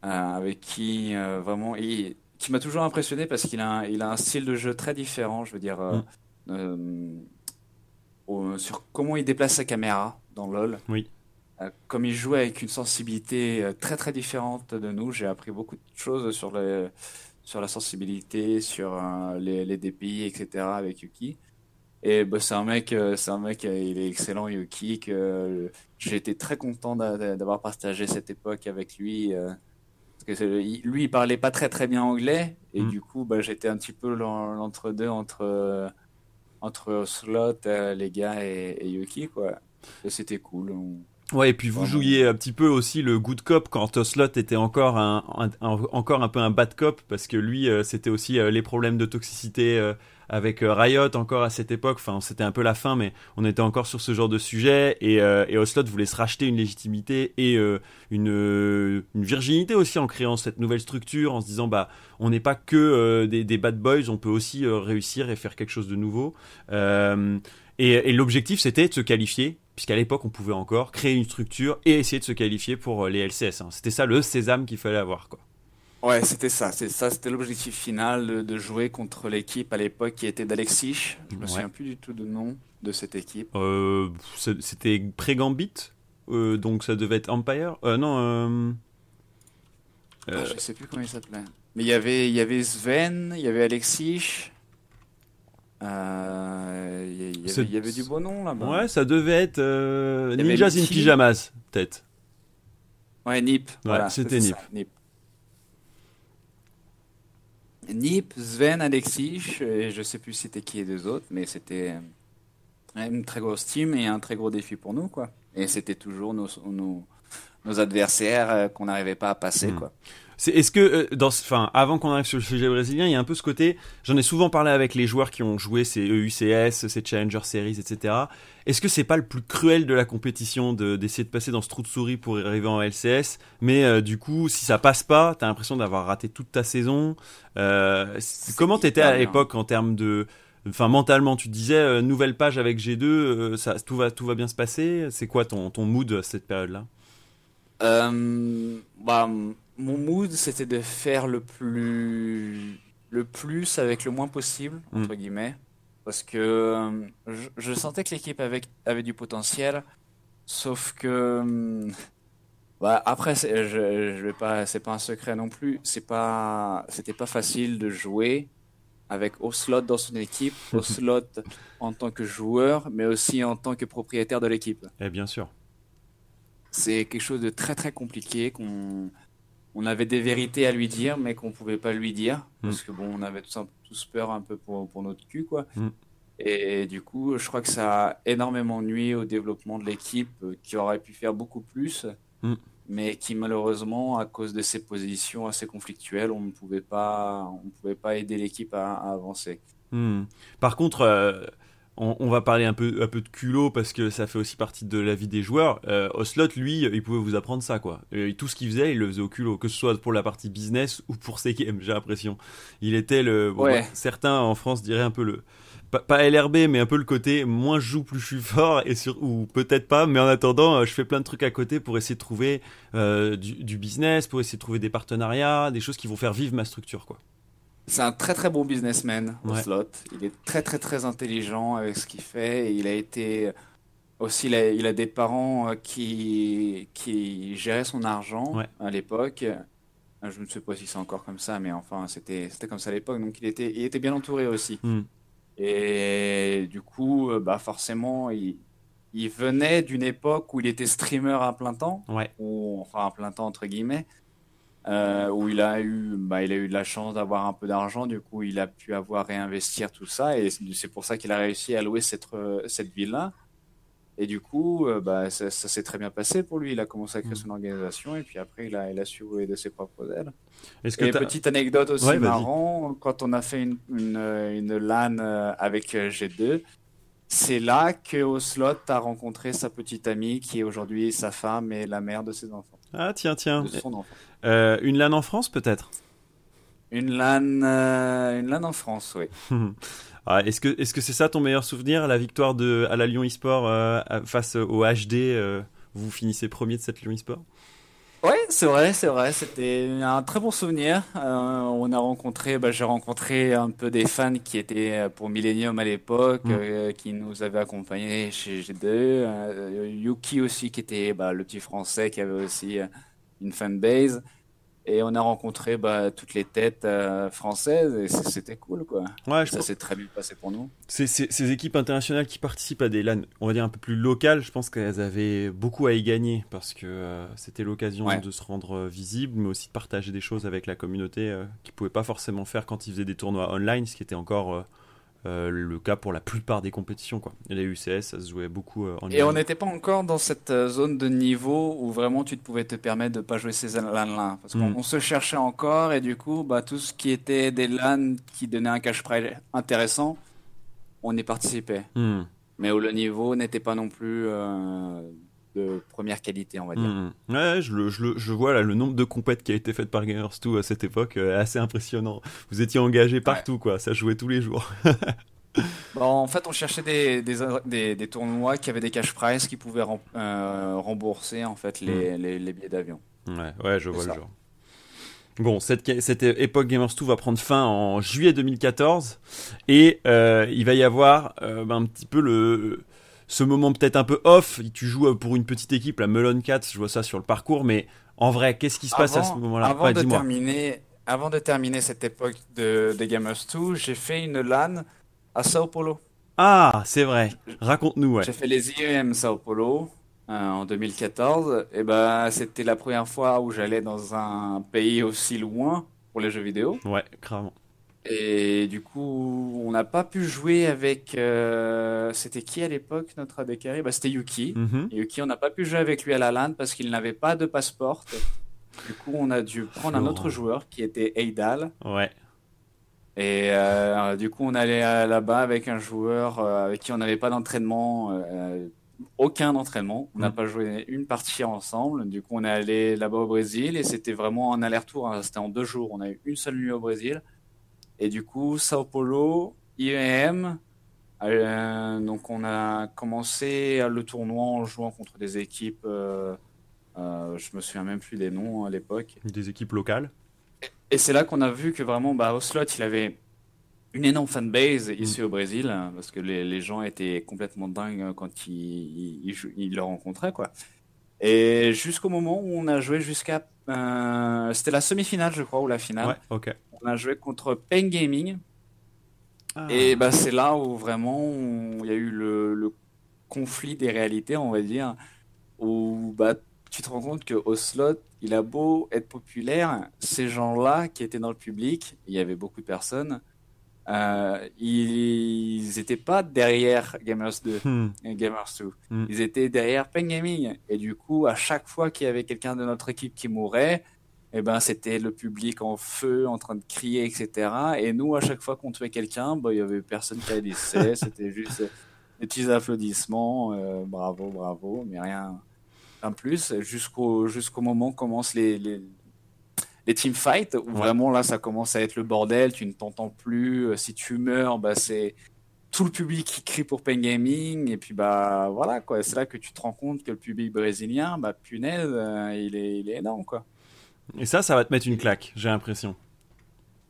avec qui euh, vraiment, il, qui m'a toujours impressionné parce qu'il a, un, il a un style de jeu très différent. Je veux dire. Mm. Euh, sur comment il déplace sa caméra dans LoL. Oui. Euh, comme il joue avec une sensibilité euh, très très différente de nous, j'ai appris beaucoup de choses sur, le, sur la sensibilité, sur les, les, DPI, etc. avec Yuki. Et bah, c'est un mec, c'est un mec, il est excellent Yuki. Que j'ai été très content d'avoir partagé cette époque avec lui. Parce que lui, il parlait pas très très bien anglais, et mm. du coup, bah, j'étais un petit peu l'entre-deux entre entre Slot, euh, les gars et, Yuki, quoi. c'était cool. Ouais, et puis vous jouiez un petit peu aussi le good cop quand Oslot était encore un, encore un peu un bad cop parce que lui euh, c'était aussi euh, les problèmes de toxicité avec Riot encore à cette époque. Enfin, c'était un peu la fin, mais on était encore sur ce genre de sujet. Et, et Oslot voulait se racheter une légitimité et une, une virginité aussi en créant cette nouvelle structure, en se disant bah on n'est pas que des, des, bad boys, on peut aussi réussir et faire quelque chose de nouveau. et l'objectif c'était de se qualifier puisqu'à l'époque on pouvait encore créer une structure et essayer de se qualifier pour euh, les LCS. Hein. C'était ça le sésame qu'il fallait avoir. Quoi. Ouais, c'était ça. C'est ça, c'était l'objectif final de, jouer contre l'équipe à l'époque qui était d'Alexis. Je me souviens plus du tout du nom de cette équipe. Euh, c'était pré-Gambit, euh, donc ça devait être Empire. non. Ah, je sais plus comment il s'appelait. Mais il y avait, il y avait Sven, il y avait Alexis. Euh, il y, avait du beau nom là-bas. Ouais, ça devait être euh, Ninjas in Pyjamas, peut-être. Ouais, Nip. voilà, c'était Nip. Nip. Nip, Sven, Alexis, et je sais plus c'était qui les deux autres, mais c'était une très grosse team et un très gros défi pour nous, quoi. Et c'était toujours nos, nos, nos adversaires euh, qu'on n'arrivait pas à passer, hmm. quoi. Est-ce que, euh, dans, enfin, avant qu'on arrive sur le sujet brésilien, il y a un peu ce côté, j'en ai souvent parlé avec les joueurs qui ont joué ces EUCS, ces Challenger Series, etc. Est-ce que c'est pas le plus cruel de la compétition d'essayer de, passer dans ce trou de souris pour arriver en LCS Mais euh, du coup, si ça passe pas, t'as l'impression d'avoir raté toute ta saison. Euh, comment t'étais à l'époque en termes de, enfin, mentalement, tu disais nouvelle page avec G2, ça, tout va, tout va bien se passer. C'est quoi ton, ton mood à cette période-là? Bah, mon mood, c'était de faire le plus, le plus avec le moins possible, mm. entre guillemets. Parce que euh, je, sentais que l'équipe avait, avait du potentiel. Sauf que. Euh, bah, après, je, je vais pas, c'est pas un secret non plus. C'est pas, c'était pas facile de jouer avec Oslot dans son équipe, [LAUGHS] Oslot en tant que joueur, mais aussi en tant que propriétaire de l'équipe. Et eh, bien sûr. C'est quelque chose de très très compliqué qu'on on avait des vérités à lui dire, mais qu'on pouvait pas lui dire. Mm. Parce que bon, on avait tous, peur un peu pour, pour notre cul, quoi. Mm. Et du coup, je crois que ça a énormément nuit au développement de l'équipe, euh, qui aurait pu faire beaucoup plus, mm. mais qui malheureusement, à cause de ses positions assez conflictuelles, on ne pouvait pas, on pouvait pas aider l'équipe à, avancer. Par contre, euh, on, va parler un peu, un peu de culot parce que ça fait aussi partie de la vie des joueurs. Euh, Oslot, lui, il pouvait vous apprendre ça, quoi. Et tout ce qu'il faisait, il le faisait au culot, que ce soit pour la partie business ou pour ses games, j'ai l'impression. Il était le. Bah, certains en France diraient un peu le. Pas, LRB, mais un peu le côté moins je joue, plus je suis fort, et sur, ou peut-être pas, mais en attendant, euh, je fais plein de trucs à côté pour essayer de trouver euh, du, du business, pour essayer de trouver des partenariats, des choses qui vont faire vivre ma structure, quoi. C'est un très très bon businessman, au slot. Il est très très très intelligent avec ce qu'il fait. il a été aussi, il a, des parents euh, qui, qui géraient son argent à l'époque. Euh, je ne sais pas si c'est encore comme ça, mais enfin, c'était comme ça à l'époque. Donc, il était, il était bien entouré aussi. Hmm. Et du coup, euh, bah, forcément, il, il venait d'une époque où il était streamer à plein temps. Ou, enfin, à plein temps, entre guillemets. Euh, où il a eu, bah, il a eu de la chance d'avoir un peu d'argent, du coup il a pu avoir réinvestir tout ça, et c'est pour ça qu'il a réussi à louer cette, euh, cette ville-là. Et du coup, euh, bah, ça, s'est très bien passé pour lui. Il a commencé à créer mm. son organisation et puis après, il a, il a su rouler de ses propres ailes. Est-ce que et petite anecdote aussi marrant, quand on a fait une, une, une LAN avec G2, c'est là que Oslot a rencontré sa petite amie qui est aujourd'hui sa femme et la mère de ses enfants. Ah tiens, tiens. Euh, une LAN en France peut-être? Une LAN, euh, une LAN en France, oui. [LAUGHS] ah, est-ce que est-ce que c'est ça ton meilleur souvenir, la victoire de à la Lyon eSport euh, face au HD Vous finissez premier de cette Lyon eSport Ouais, c'est vrai, c'est vrai. C'était un très bon souvenir. on a rencontré, bah, j'ai rencontré un peu des fans qui étaient pour Millennium à l'époque, mm. qui nous avaient accompagnés chez G2. Yuki aussi, qui était bah, le petit français, qui avait aussi une fanbase. Et on a rencontré bah, toutes les têtes euh, françaises et c'était cool quoi. Ouais, ça s'est très bien passé pour nous. Ces, ces, équipes internationales qui participent à des LAN, on va dire un peu plus locales, je pense qu'elles avaient beaucoup à y gagner parce que euh, c'était l'occasion de se rendre euh, visible, mais aussi de partager des choses avec la communauté qu'ils ne pouvaient pas forcément faire quand ils faisaient des tournois online, ce qui était encore euh, le cas pour la plupart des compétitions. Quoi. Et les UCS, ça se jouait beaucoup euh, en Et on n'était pas encore dans cette euh, zone de niveau où vraiment tu te pouvais te permettre de pas jouer ces LAN-là. Parce qu'on hmm. se cherchait encore et du coup, bah, tout ce qui était des LAN qui donnaient un cash prize intéressant, on y participait. Hmm. Mais où le niveau n'était pas non plus de première qualité, on va dire. Hmm. Ouais, je, je, je, vois là le nombre de compètes qui a été faites par Gamers2 à cette époque euh, est assez impressionnant. Vous étiez engagé partout, quoi. Ça jouait tous les jours. [LAUGHS] bon, en fait, on cherchait des, des, des, tournois qui avaient des cash prizes qui pouvaient euh, rembourser en fait les, hmm. les, les billets d'avion. Ouais, ouais, je vois le genre. Bon, cette, cette époque Gamers2 va prendre fin en juillet 2014 et euh, il va y avoir un petit peu le ce moment peut-être un peu off, tu joues pour une petite équipe, la Melon Cats, je vois ça sur le parcours, mais en vrai, qu'est-ce qui se passe à ce moment-là? avant, de terminer, avant de terminer cette époque de, de Gamers 2, j'ai fait une LAN à Sao Paulo. Ah, c'est vrai. Raconte-nous, ouais. J'ai fait les IEM Sao Paulo euh, en 2014. Et ben, c'était la première fois où j'allais dans un pays aussi loin pour les jeux vidéo. Ouais, clairement. Et du coup, on n'a pas pu jouer avec. Euh, c'était qui à l'époque notre ADC bah, C'était Yuki. Mhm. Yuki, on n'a pas pu jouer avec lui à la LAN parce qu'il n'avait pas de passeport. Du coup, on a dû prendre un autre joueur qui était Eidal. Ouais. Et euh, du coup, on allait là-bas avec un joueur euh, avec qui on n'avait pas d'entraînement, aucun entraînement. On n'a mhm. pas joué une partie ensemble. Du coup, on est allé là-bas au Brésil et c'était vraiment un aller-retour. Hein. C'était en deux jours. On a eu une seule nuit au Brésil. Et du coup, Sao Paulo, IEM. Euh, donc, on a commencé le tournoi en jouant contre des équipes. Euh, euh, je me souviens même plus des noms à l'époque. Des équipes locales. Et, c'est là qu'on a vu que vraiment, bah, Oslot, il avait une énorme fanbase ici mm. au Brésil, parce que les, les, gens étaient complètement dingues quand ils, ils, le rencontraient, quoi. Et jusqu'au moment où on a joué jusqu'à. C'était la semi-finale, je crois, ou la finale. Ouais, on a joué contre Pain Gaming. Ah. Et bah, c'est là où vraiment il y a eu le, conflit des réalités, on va dire, où bah, tu te rends compte que au slot, il a beau être populaire, ces gens-là qui étaient dans le public, il y avait beaucoup de personnes, euh, ils n'étaient pas derrière Gamers 2, hmm. Gamers 2. Hmm. Ils étaient derrière Pen Gaming. Et du coup, à chaque fois qu'il y avait quelqu'un de notre équipe qui mourait, eh ben, c'était le public en feu, en train de crier, etc. Et nous, à chaque fois qu'on tuait quelqu'un, bah, il y avait personne qui allait [LAUGHS] c'était juste des petits applaudissements, euh, bravo, bravo, mais rien, un plus, jusqu'au jusqu'au moment où commencent les, les, les teamfights, où vraiment là, ça commence à être le bordel, tu ne t'entends plus, euh, si tu meurs, bah, c'est tout le public qui crie pour Pen Gaming, et puis bah voilà, quoi, c'est là que tu te rends compte que le public brésilien, bah punaise, euh, il, est, il est énorme, quoi. Et ça, ça va te mettre une claque, j'ai l'impression.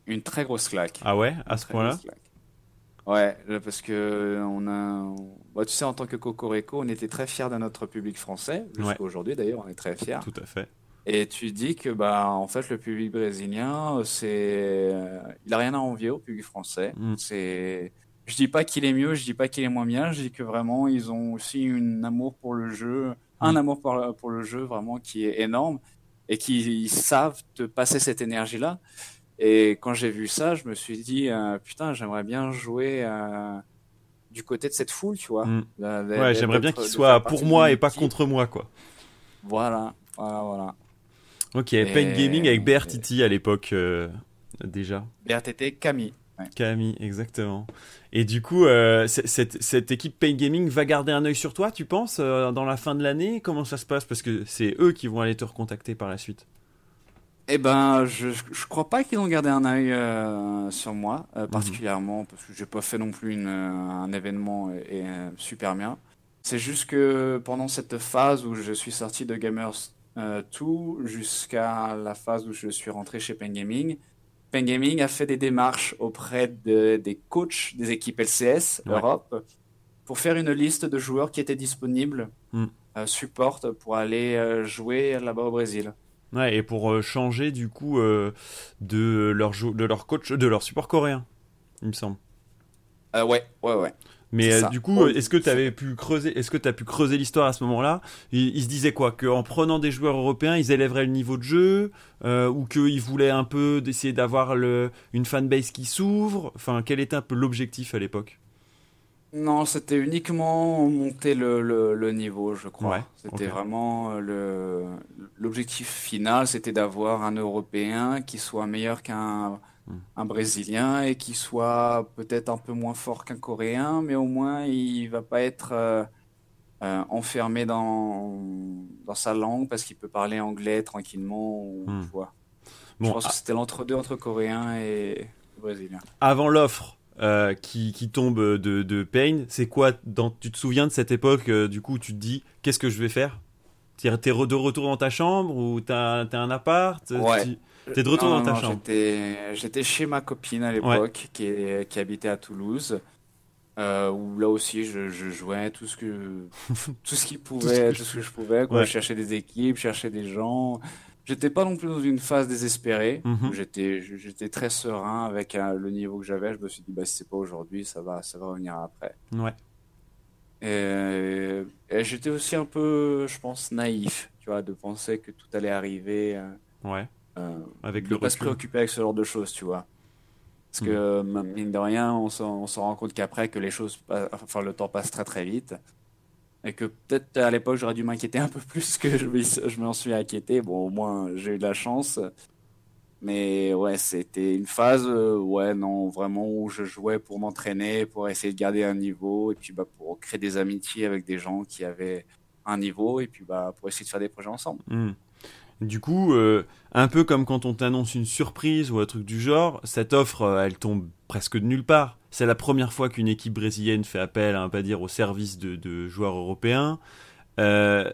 Une très grosse claque. Ah ouais, à ce point-là Ouais, parce que on a, bah, tu sais, en tant que Cocorico, on était très fiers de notre public français. Jusqu'à aujourd'hui, d'ailleurs, on est très fiers. Tout à fait. Et tu dis que, bah, en fait, le public brésilien, c'est, il a rien à envier au public français. Mm. C'est, je dis pas qu'il est mieux, je dis pas qu'il est moins bien, je dis que vraiment, ils ont aussi un amour pour le jeu, un mm. amour pour, pour le jeu vraiment qui est énorme et qui savent te passer cette énergie-là. Et quand j'ai vu ça, je me suis dit, euh, putain, j'aimerais bien jouer euh, du côté de cette foule, tu vois. Mm. ouais, j'aimerais bien qu'il soit pour moi et pas contre moi, quoi. Voilà, voilà, voilà. Ok, Paint Gaming avec BRTT à l'époque, euh, déjà. BRTT, Camille. Camille, exactement. Et du coup, cette, cette, équipe Paint Gaming va garder un œil sur toi, tu penses, dans la fin de l'année? Comment ça se passe? Parce que c'est eux qui vont aller te recontacter par la suite. Eh ben, je, je crois pas qu'ils ont gardé un œil euh, sur moi, euh, mhm. particulièrement, parce que j'ai pas fait non plus une, euh, un événement et, super bien. C'est juste que pendant cette phase où je suis sorti de Gamers 2 jusqu'à la phase où je suis rentré chez Pen Gaming, Pen Gaming a fait des démarches auprès de, des coachs des équipes LCS Europe pour faire une liste de joueurs qui étaient disponibles, mm. support pour aller jouer là-bas au Brésil. Ouais, et pour euh, changer du coup euh, de, leur de leur coach, de leur support coréen, il me semble. Euh, ouais, ouais, ouais. Mais du coup, est-ce que tu avais pu creuser, est-ce que tu as pu creuser l'histoire à ce moment-là? Ils, se disaient quoi? Qu'en prenant des joueurs européens, ils élèveraient le niveau de jeu Ou qu'ils voulaient un peu d'essayer d'avoir une fanbase qui s'ouvre? Enfin, quel était un peu l'objectif à l'époque? Non, c'était uniquement monter le, le, niveau, je crois. c'était vraiment euh, l'objectif final, c'était d'avoir un Européen qui soit meilleur qu'un. Un Brésilien et qui soit peut-être un peu moins fort qu'un Coréen, mais au moins il va pas être euh, euh, enfermé dans, dans sa langue parce qu'il peut parler anglais tranquillement. Ou, hmm. je pense que ah. c'était l'entre-deux entre Coréen et Brésilien. Avant l'offre euh, qui, qui, tombe de, de Pain, c'est quoi dans, Tu te souviens de cette époque, du coup, tu te dis, qu'est-ce que je vais faire? T'es de retour dans ta chambre ou t'as as un appart? Ouais. T'es de retour dans ta chambre J'étais chez ma copine à l'époque qui, qui, habitait à Toulouse. Euh, où là aussi je, je, jouais tout ce que [LAUGHS] tout ce qui pouvait tout ce que je, pouvais quoi. je cherchais des équipes cherchais des gens J'étais pas non plus dans une phase désespérée. Mhm. J'étais, j'étais très serein avec euh, le niveau que j'avais. Je me suis dit, bah, si c'est pas aujourd'hui, ça va, ça va revenir après. Ouais. Et, j'étais aussi un peu, je pense, naïf, tu vois, de penser que tout allait arriver. Euh, ouais. Euh, avec de pas se préoccuper avec ce genre de choses, tu vois. Parce que, mhm. mine de rien, on s'en rend compte qu'après, que les choses, enfin, le temps passe très très vite et que peut-être à l'époque j'aurais dû m'inquiéter un peu plus que je, je m'en suis inquiété. Bon, au moins j'ai eu de la chance. Mais ouais, c'était une phase, euh, ouais, non, vraiment où je jouais pour m'entraîner, pour essayer de garder un niveau, et puis bah, pour créer des amitiés avec des gens qui avaient un niveau, et puis bah, pour essayer de faire des projets ensemble. Hmm. Du coup, euh, un peu comme quand on t'annonce une surprise ou un truc du genre, cette offre, euh, elle tombe presque de nulle part. C'est la première fois qu'une équipe brésilienne fait appel, à, pas dire, au service de, joueurs européens. Euh,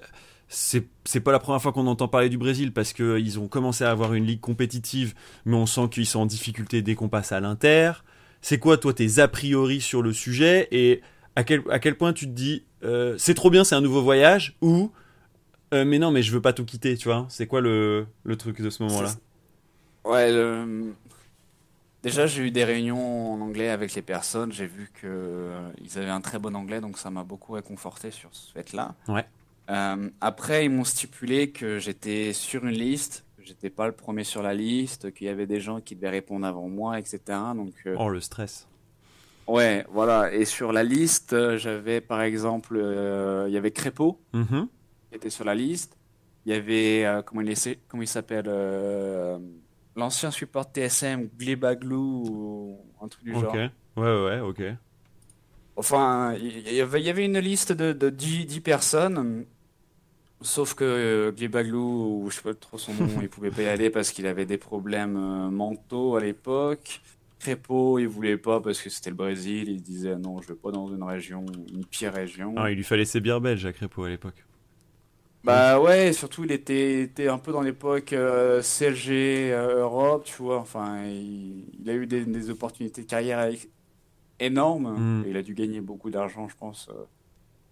c'est pas la première fois qu'on entend parler du Brésil parce qu'ils ont commencé à avoir une ligue compétitive, mais on sent qu'ils sont en difficulté dès qu'on passe à l'Inter. C'est quoi, toi, tes a priori sur le sujet et à quel, à quel point tu te dis c'est trop bien, c'est un nouveau voyage ou euh, mais non, mais je veux pas tout quitter, tu vois C'est quoi le, le truc de ce moment-là? Ouais, le, Déjà, j'ai eu des réunions en anglais avec les personnes. J'ai vu qu'ils euh, avaient un très bon anglais, donc ça m'a beaucoup réconforté sur ce fait-là. Ouais. après, ils m'ont stipulé que j'étais sur une liste, que j'étais pas le premier sur la liste, qu'il y avait des gens qui devaient répondre avant moi, etc. Donc, oh, le stress. Ouais, voilà. Et sur la liste, j'avais par exemple, il y avait Crépeau mm-hmm. qui était sur la liste. Il y avait, comment il, comment il s'appelle L'ancien support TSM, Glebaglou ou un truc du genre. Ouais, ouais, ok. Enfin, il y avait, y avait une liste de, de 10, personnes, sauf que euh, Glebaglou, ou je sais pas trop son nom, il pouvait pas y aller parce qu'il avait des problèmes euh, mentaux à l'époque. Crépeau, il voulait pas parce que c'était le Brésil, il disait non, je veux pas dans une région, une pire région. Ah, il lui fallait ses bières belges à Crépeau à l'époque. Bah ouais, surtout il était, était un peu dans l'époque euh, CLG Europe, tu vois. Enfin, il, a eu des, des, opportunités de carrière énorme. Mm. il a dû gagner beaucoup d'argent, je pense. Euh.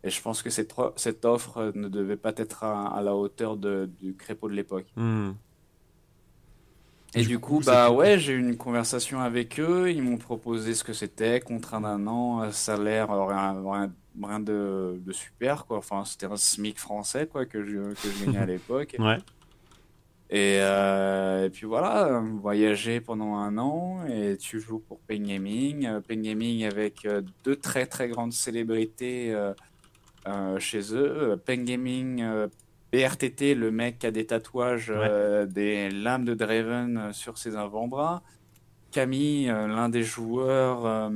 Et je pense que cette, cette offre ne devait pas être à, la hauteur de, du crépeau de l'époque. Mm. Et, du coup, bah ouais, j'ai eu une conversation avec eux. Ils m'ont proposé ce que c'était, contrat d'un an, salaire, rien, rien, de, de, super, quoi. Enfin, c'était un SMIC français, quoi, que je, que je gagnais à [LAUGHS] l'époque. ouais. Et, puis voilà, voyager pendant un an et tu joues pour Pen Gaming. Pen Gaming avec deux très très grandes célébrités chez eux. Pen Gaming, BRTT, le mec qui a des tatouages des lames de Draven sur ses avant-bras. Camille, l'un des joueurs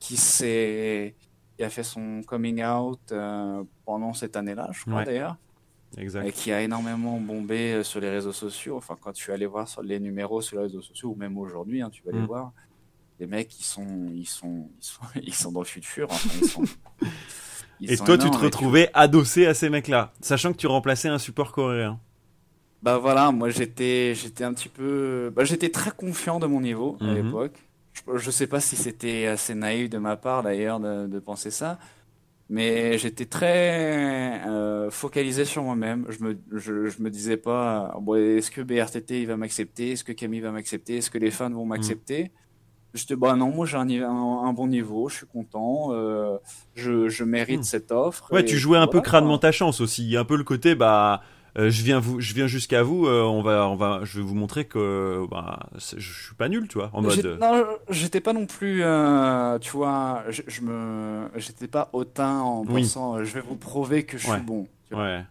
qui s'est qui a fait son coming out pendant cette année-là, je crois d'ailleurs. Exact. Et qui a énormément bombé euh, sur les réseaux sociaux. Enfin, quand tu allais voir sur les numéros sur les réseaux sociaux, ou même aujourd'hui, hein, tu vas les mm. voir, les mecs, ils sont, ils sont, ils sont, [LAUGHS] ils sont dans le futur. [LAUGHS] et toi, tu te retrouvais adossé à ces mecs-là, sachant que tu remplaçais un support coréen. Bah voilà, moi j'étais, j'étais un petit peu, bah, j'étais très confiant de mon niveau à mm-hmm. l'époque. Je, je sais pas si c'était assez naïf de ma part d'ailleurs de, de penser ça, mais j'étais très euh, focalisé sur moi-même. Je me, je, je, me disais pas, bon, est-ce que BRTT il va m'accepter, est-ce que Camille va m'accepter, est-ce que les fans vont m'accepter? Mm. J'étais bah non, moi j'ai un, un, bon niveau, je suis content, euh, je, je mérite mm. cette offre. Ouais, tu jouais un peu crânement ta chance aussi, un peu le côté bah euh, je viens vous, je viens jusqu'à vous. Euh, on va, on va, je vais vous montrer que bah, je suis pas nul, tu vois. En mode. Non, j'étais pas non plus, euh, tu vois, je, je, me, j'étais pas hautain en pensant, je vais vous prouver que je suis bon. Ouais.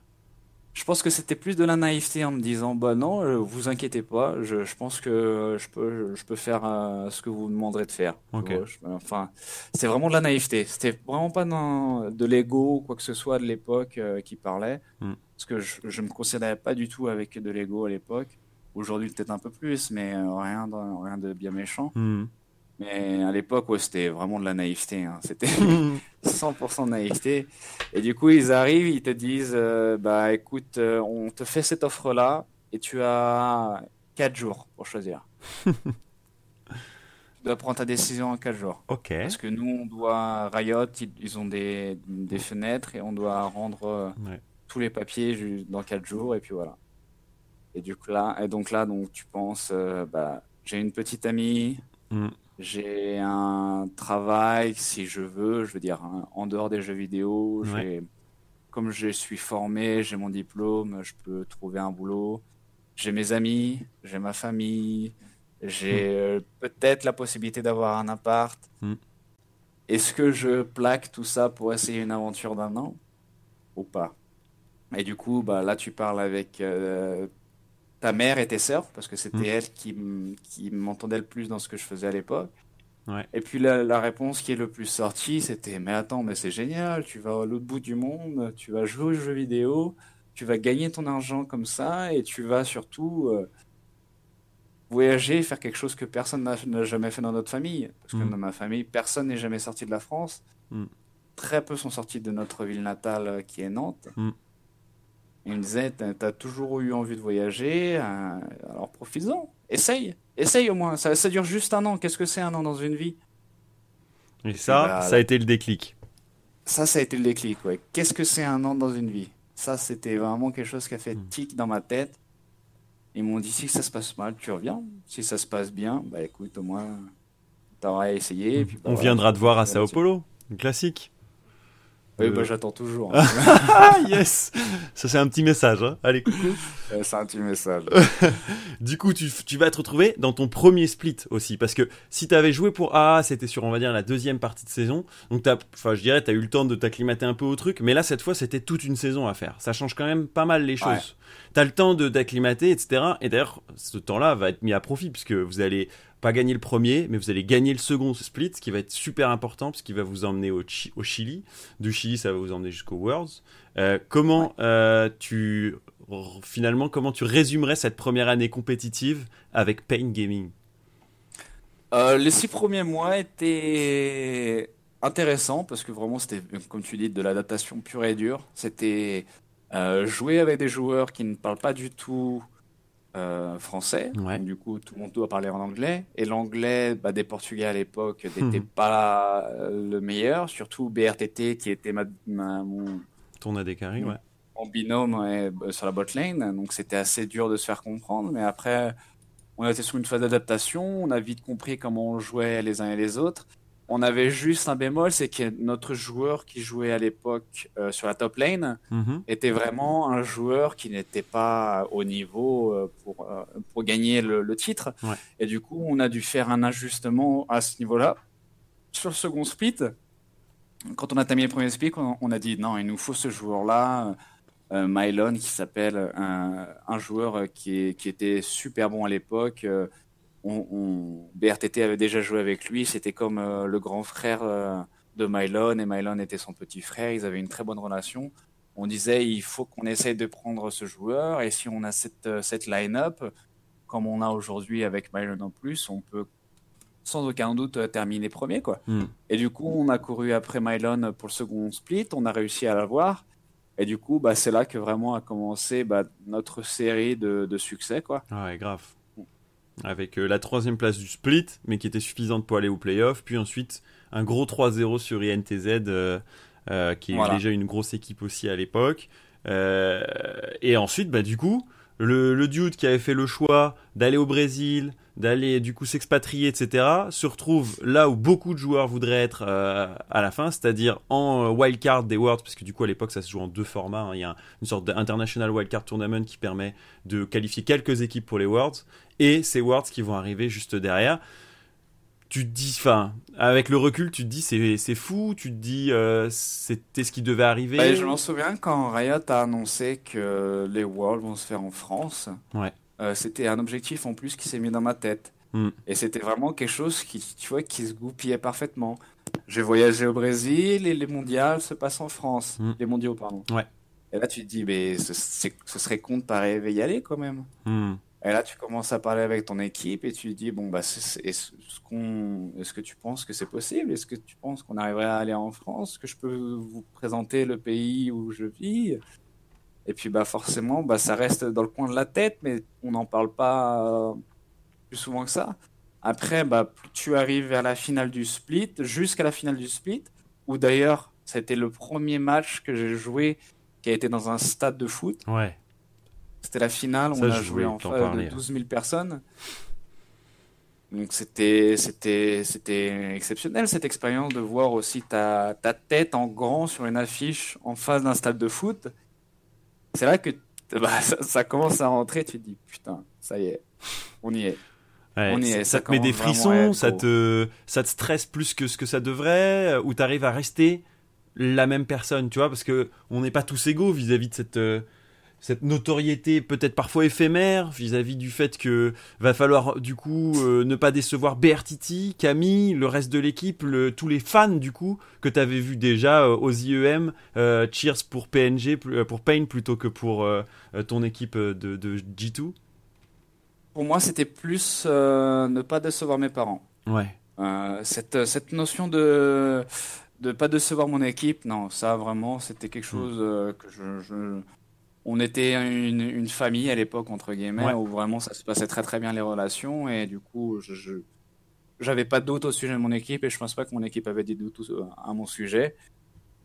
Je pense que c'était plus de la naïveté en me disant, bah non, vous inquiétez pas, je, je pense que je peux, je peux faire ce que vous me demanderez de faire. enfin, c'est vraiment de la naïveté. C'était vraiment pas de l'ego ou quoi que ce soit de l'époque qui parlait. Hmm parce que je, ne me considérais pas du tout avec de l'ego à l'époque. Aujourd'hui, peut-être un peu plus, mais euh, rien, de, rien de bien méchant. Hmm. Mais à l'époque, ouais, c'était vraiment de la naïveté. Hein. C'était [LAUGHS] 100% de naïveté. Et du coup, ils arrivent, ils te disent euh, Bah écoute, euh, on te fait cette offre-là et tu as 4 jours pour choisir. [LAUGHS] tu dois prendre ta décision en 4 jours. Ok. Parce que nous, on doit. Riot, ils, ont des, des, fenêtres et on doit rendre tous les papiers dans 4 jours et puis voilà. Et du coup là, et donc là, donc tu penses, euh, bah, j'ai une petite amie, mm. j'ai un travail si je veux, je veux dire hein, en dehors des jeux vidéo, comme je suis formé, j'ai mon diplôme, je peux trouver un boulot. J'ai mes amis, j'ai ma famille, j'ai mm. euh, peut-être la possibilité d'avoir un appart. Mm. Est-ce que je plaque tout ça pour essayer une aventure d'un an ou pas? Et du coup, bah, là, tu parles avec euh, ta mère et tes sœurs, parce que c'était mm. elle qui, qui m'entendait le plus dans ce que je faisais à l'époque. Ouais. Et puis la, la, réponse qui est le plus sortie, c'était Mais attends, mais c'est génial, tu vas à l'autre bout du monde, tu vas jouer aux jeux vidéo, tu vas gagner ton argent comme ça, et tu vas surtout euh, voyager, faire quelque chose que personne n'a jamais fait dans notre famille. Parce que mm. dans ma famille, personne n'est jamais sorti de la France. Mm. Très peu sont sortis de notre ville natale euh, qui est Nantes. Il me disait, t'as toujours eu envie de voyager, euh, alors profites-en, essaye, essaye au moins, ça, ça dure juste un an, qu'est-ce que c'est un an dans une vie? Et ça, bah, ça a été le déclic. Ça, ça a été le déclic, ouais. Qu'est-ce que c'est un an dans une vie? Ça, c'était vraiment quelque chose qui a fait hmm. tic dans ma tête. Ils m'ont dit, si ça se passe mal, tu reviens. Si ça se passe bien, bah écoute, au moins, t'auras essayé. On viendra te voir à Sao Paulo, classique. Oui, bah, j'attends toujours. [LAUGHS] yes Ça, c'est un petit message. Hein. Allez, coucou. [LAUGHS] c'est un petit message. [LAUGHS] du coup, tu, tu, vas te retrouver dans ton premier split aussi. Parce que si tu avais joué pour AA, c'était sur, on va dire, la deuxième partie de saison. Donc, enfin, je dirais, tu as eu le temps de t'acclimater un peu au truc. Mais là, cette fois, c'était toute une saison à faire. Ça change quand même pas mal les choses. Tu as le temps de t'acclimater, etc. Et d'ailleurs, ce temps-là va être mis à profit puisque vous allez pas gagner le premier, mais vous allez gagner le second split, ce qui va être super important, parce qu'il va vous emmener au, au, Chili. Du Chili, ça va vous emmener jusqu'au Worlds. Euh, comment euh, tu finalement comment tu résumerais cette première année compétitive avec Pain Gaming? Euh, Les six premiers mois étaient intéressants parce que vraiment c'était comme tu dis de l'adaptation pure et dure. C'était jouer avec des joueurs qui ne parlent pas du tout euh, français. du coup, tout le monde doit parler en anglais. Et l'anglais bah, des Portugais à l'époque n'était hmm. pas le meilleur, surtout BRTT qui était ma, mon, Ton AD ouais. Mon binôme bah, sur la bot lane. Donc c'était assez dur de se faire comprendre. Mais après, on a été sur une phase d'adaptation. On a vite compris comment on jouait les uns et les autres. On avait juste un bémol, c'est que notre joueur qui jouait à l'époque euh, sur la top lane mhm. était vraiment un joueur qui n'était pas au niveau euh, pour, euh, pour gagner le, titre. Et du coup, on a dû faire un ajustement à ce niveau-là. Sur le second split, quand on a terminé le premier split, on, a dit non, il nous faut ce joueur-là. Mylon, qui s'appelle un, un, joueur qui, qui, était super bon à l'époque, on, BRTT avait déjà joué avec lui, c'était comme euh, le grand frère euh, de Mylon et Mylon était son petit frère, ils avaient une très bonne relation. On disait il faut qu'on essaye de prendre ce joueur et si on a cette, euh, cette line-up, comme on a aujourd'hui avec Mylon en plus, on peut sans aucun doute terminer premier. Quoi. Hmm. Et du coup, on a couru après Mylon pour le second split, on a réussi à l'avoir. Et du coup, bah, c'est là que vraiment a commencé bah, notre série de, de succès. Quoi. Ouais, grave avec euh, la troisième place du split, mais qui était suffisante pour aller au playoff. Puis ensuite, un gros 3-0 sur INTZ, euh, euh, qui est déjà une grosse équipe aussi à l'époque. et ensuite, bah, du coup, le, le, dude qui avait fait le choix d'aller au Brésil, d'aller du coup s'expatrier, etc., se retrouve là où beaucoup de joueurs voudraient être à la fin, c'est-à-dire en wildcard des Worlds, parce que du coup à l'époque ça se joue en deux formats. Hein. Il y a une sorte d'international wildcard tournament qui permet de qualifier quelques équipes pour les Worlds, et ces Worlds qui vont arriver juste derrière. Tu te dis, enfin, avec le recul, tu te dis c'est fou, tu te dis euh, c'était ce qui devait arriver. Bah, je m'en souviens quand Riot a annoncé que les Worlds vont se faire en France. Ouais. Euh, c'était un objectif en plus qui s'est mis dans ma tête. Hmm. Et c'était vraiment quelque chose qui, tu vois, qui se goupillait parfaitement. J'ai voyagé au Brésil et les mondiales se passent en France. Hmm. Les mondiaux, pardon. Ouais. Et là, tu te dis, mais ce, ce serait con de pas y aller quand même. Hmm. Et là, tu commences à parler avec ton équipe et tu dis bon bah est-ce que tu penses que c'est possible? Est-ce que tu penses qu'on arriverait à aller en France? Que je peux vous présenter le pays où je vis? Et puis bah forcément, bah ça reste dans le coin de la tête, mais on n'en parle pas euh, plus souvent que ça. Après, bah tu arrives vers la finale du split, jusqu'à la finale du split, où d'ailleurs c'était le premier match que j'ai joué qui a été dans un stade de foot. Ouais. C'était la finale, on a joué en face de 12 000 personnes. Donc c'était c'était c'était exceptionnel cette expérience de voir aussi ta, ta tête en grand sur une affiche en face d'un stade de foot. C'est là que bah, ça, commence à rentrer, tu te dis putain, ça y est, on y est. on y est. Ça, te met des frissons, ça te ça te stresse plus que ce que ça devrait, ou tu arrives à rester la même personne, tu vois, parce que on n'est pas tous égaux vis-à-vis de cette euh, cette notoriété peut-être parfois éphémère vis-à-vis du fait que va falloir du coup euh, ne pas décevoir BRTT, Camille, le reste de l'équipe, tous les fans du coup que tu avais vu déjà euh, aux IEM, euh, cheers pour PNG pour Pain plutôt que pour ton équipe de, de, G2. Pour moi, c'était plus ne pas décevoir mes parents. Ouais. cette, cette notion de de pas décevoir mon équipe, non, ça vraiment, c'était quelque hmm. chose que je, on était une, famille à l'époque entre guillemets où vraiment ça se passait très très bien les relations. Et du coup je, j'avais pas de doute au sujet de mon équipe et je pense pas que mon équipe avait des doutes à mon sujet.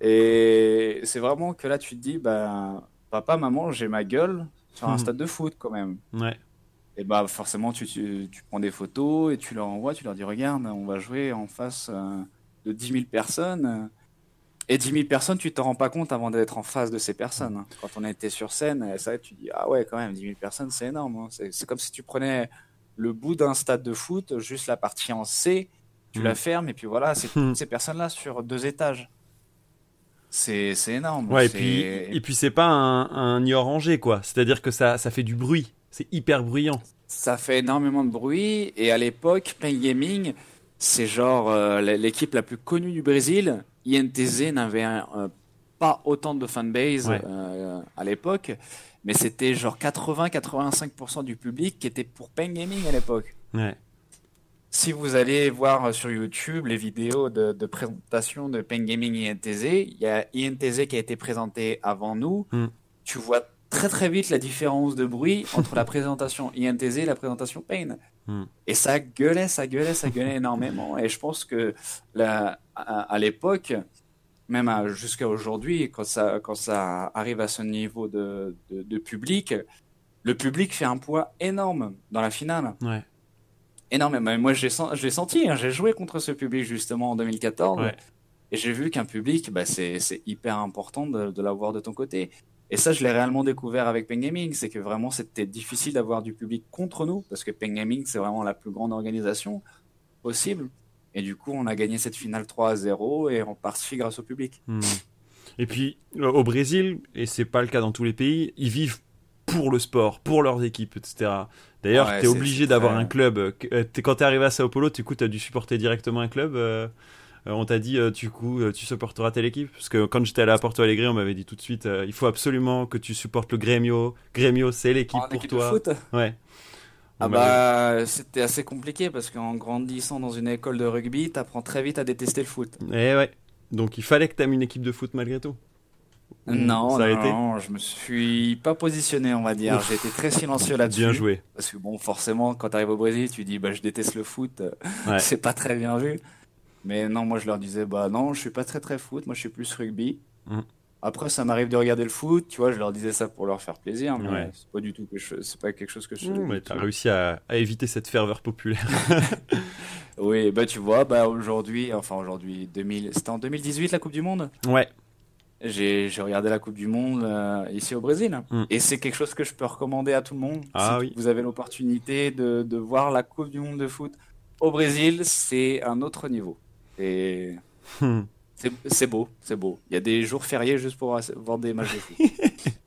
Et c'est vraiment que là tu te dis bah papa maman j'ai ma gueule sur un hmm. stade de foot quand même. Ouais. Et bah forcément tu, tu, prends des photos et tu leur envoies tu leur dis regarde on va jouer en face euh, de 10 000 personnes Et 10 000 personnes, tu t'en rends pas compte avant d'être en face de ces personnes. hein. Quand on était sur scène, ça, tu dis ah ouais quand même 10 000 personnes, c'est énorme. hein. C'est comme si tu prenais le bout d'un stade de foot, juste la partie en C, tu Mm. la fermes et puis voilà, c'est Mm. [LAUGHS] toutes ces personnes-là sur deux étages. C'est c'est énorme. Ouais, et puis, et puis c'est pas un, un nid orangé, quoi. C'est-à-dire que ça, ça fait du bruit. C'est hyper bruyant. Ça fait énormément de bruit et à l'époque, Pain Gaming, c'est genre euh, l'équipe la plus connue du Brésil. INTZ n'avait euh, pas autant de fanbase Ouais. euh, à l'époque, mais c'était genre 80-85% du public qui était pour Pain Gaming à l'époque. Ouais. Si vous allez voir sur YouTube les vidéos de, de présentation de Pain Gaming et INTZ, il y a INTZ qui a été présenté avant nous. Mm. Tu vois très très vite la différence de bruit entre la présentation INTZ et la présentation Pain. Mm. Et ça gueulait, ça gueulait, ça gueulait énormément. Et je pense que la, à, à l'époque, même jusqu'à aujourd'hui, quand ça, quand ça arrive à ce niveau de, de, de public, le public fait un poids énorme dans la finale. Ouais. Énormément. Et Moi, j'ai sen- je l'ai senti. hein. J'ai joué contre ce public justement en 2014. Ouais. Et j'ai vu qu'un public, bah, c'est c'est hyper important de, de l'avoir de ton côté. Et ça, je l'ai réellement découvert avec Pen Gaming. C'est que vraiment, c'était difficile d'avoir du public contre nous. Parce que Pen Gaming, c'est vraiment la plus grande organisation possible. Et du coup, on a gagné cette finale 3 à 0 et en partie grâce au public. Hmm. Et puis, euh, au Brésil, et c'est pas le cas dans tous les pays, ils vivent pour le sport, pour leurs équipes, etc. D'ailleurs, Ouais, t'es c'est- obligé d'avoir très- un club. Euh, Quand t'es arrivé à Sao Paulo, coup, t'as dû supporter directement un club. euh, on t'a dit, euh, du coup, euh, tu supporteras telle équipe? Parce que quand j'étais allé à Porto Alegre, on m'avait dit tout de suite, euh, il faut absolument que tu supportes le Grêmio. Grêmio, c'est l'équipe En pour équipe de toi. foot Ouais. Ah On m'avait- bah, c'était assez compliqué parce qu'en grandissant dans une école de rugby, t'apprends très vite à détester le foot. Eh ouais. Donc il fallait que t'aimes une équipe de foot malgré tout. Non, ça a non, été? non, je me suis pas positionné, on va dire. J'ai été très silencieux là-dessus. Bien joué. Parce que bon, forcément, quand tu arrives au Brésil, tu dis bah je déteste le foot, euh, Ouais. [LAUGHS] c'est pas très bien vu. Mais non, moi je leur disais bah non, je suis pas très très foot, moi je suis plus rugby. Mm. Après, ça m'arrive de regarder le foot, tu vois, je leur disais ça pour leur faire plaisir, mais Ouais. c'est pas du tout que je, c'est pas quelque chose que je Mmh, mais t'as réussi à, à éviter cette ferveur populaire. [LAUGHS] Oui, bah tu vois, bah aujourd'hui, enfin aujourd'hui, 2000, c'était en 2018 la Coupe du Monde? ouais. J'ai j'ai regardé la Coupe du Monde euh, ici au Brésil. Mm. Et c'est quelque chose que je peux recommander à tout le monde. Ah si oui. vous avez l'opportunité de, de voir la Coupe du Monde de foot au Brésil, c'est un autre niveau. Hmm. c'est c'est beau, c'est beau. Il y a des jours fériés juste pour voir des matchs de foot. [LAUGHS]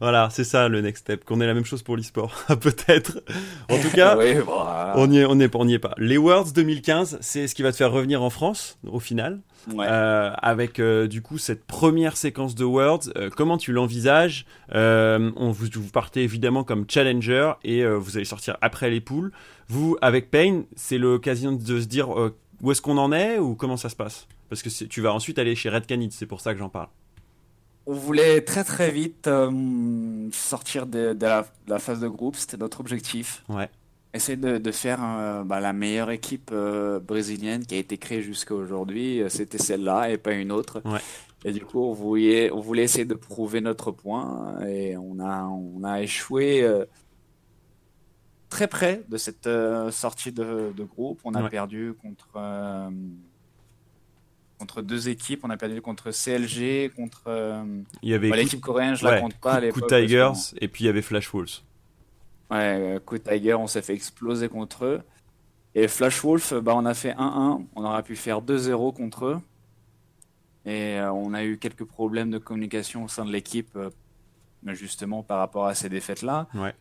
Voilà, c'est ça le next step, qu'on ait la même chose pour l'e-sport, [LAUGHS] peut-être. En tout cas, [LAUGHS] Oui, voilà. on n'y est, on est, on est pas. Les Worlds 2015, c'est ce qui va te faire revenir en France, au final, Ouais. Euh, avec euh, du coup cette première séquence de Worlds. euh, comment tu l'envisages? On vous, vous partez évidemment comme challenger et vous allez sortir après les poules. Vous, avec Payne, c'est l'occasion de se dire où est-ce qu'on en est ou comment ça se passe? Parce que tu vas ensuite aller chez Red Canids, c'est pour ça que j'en parle. On voulait très très vite euh, sortir de, de la, de la phase de groupe, c'était notre objectif. Ouais. Essayer de, de faire euh, bah, la meilleure équipe euh, brésilienne qui a été créée jusqu'à aujourd'hui, c'était celle-là et pas une autre. Ouais. Et du coup, on voulait, on voulait essayer de prouver notre point et on a, on a échoué très près de cette euh, sortie de, de groupe. On a Ouais. perdu contre, euh, contre deux équipes. On a perdu contre CLG, contre euh, Il y avait bah, l'équipe coréenne, je la ouais, compte pas Coup-. Coup Tigers et puis il y avait Flash Wolves. Ouais, coup Tiger, on s'est fait exploser contre eux. Et Flash Wolf, bah, on a fait 1-1. On aurait pu faire 2-0 contre eux. Et on a eu quelques problèmes de communication au sein de l'équipe, justement par rapport à ces défaites-là. Ouais.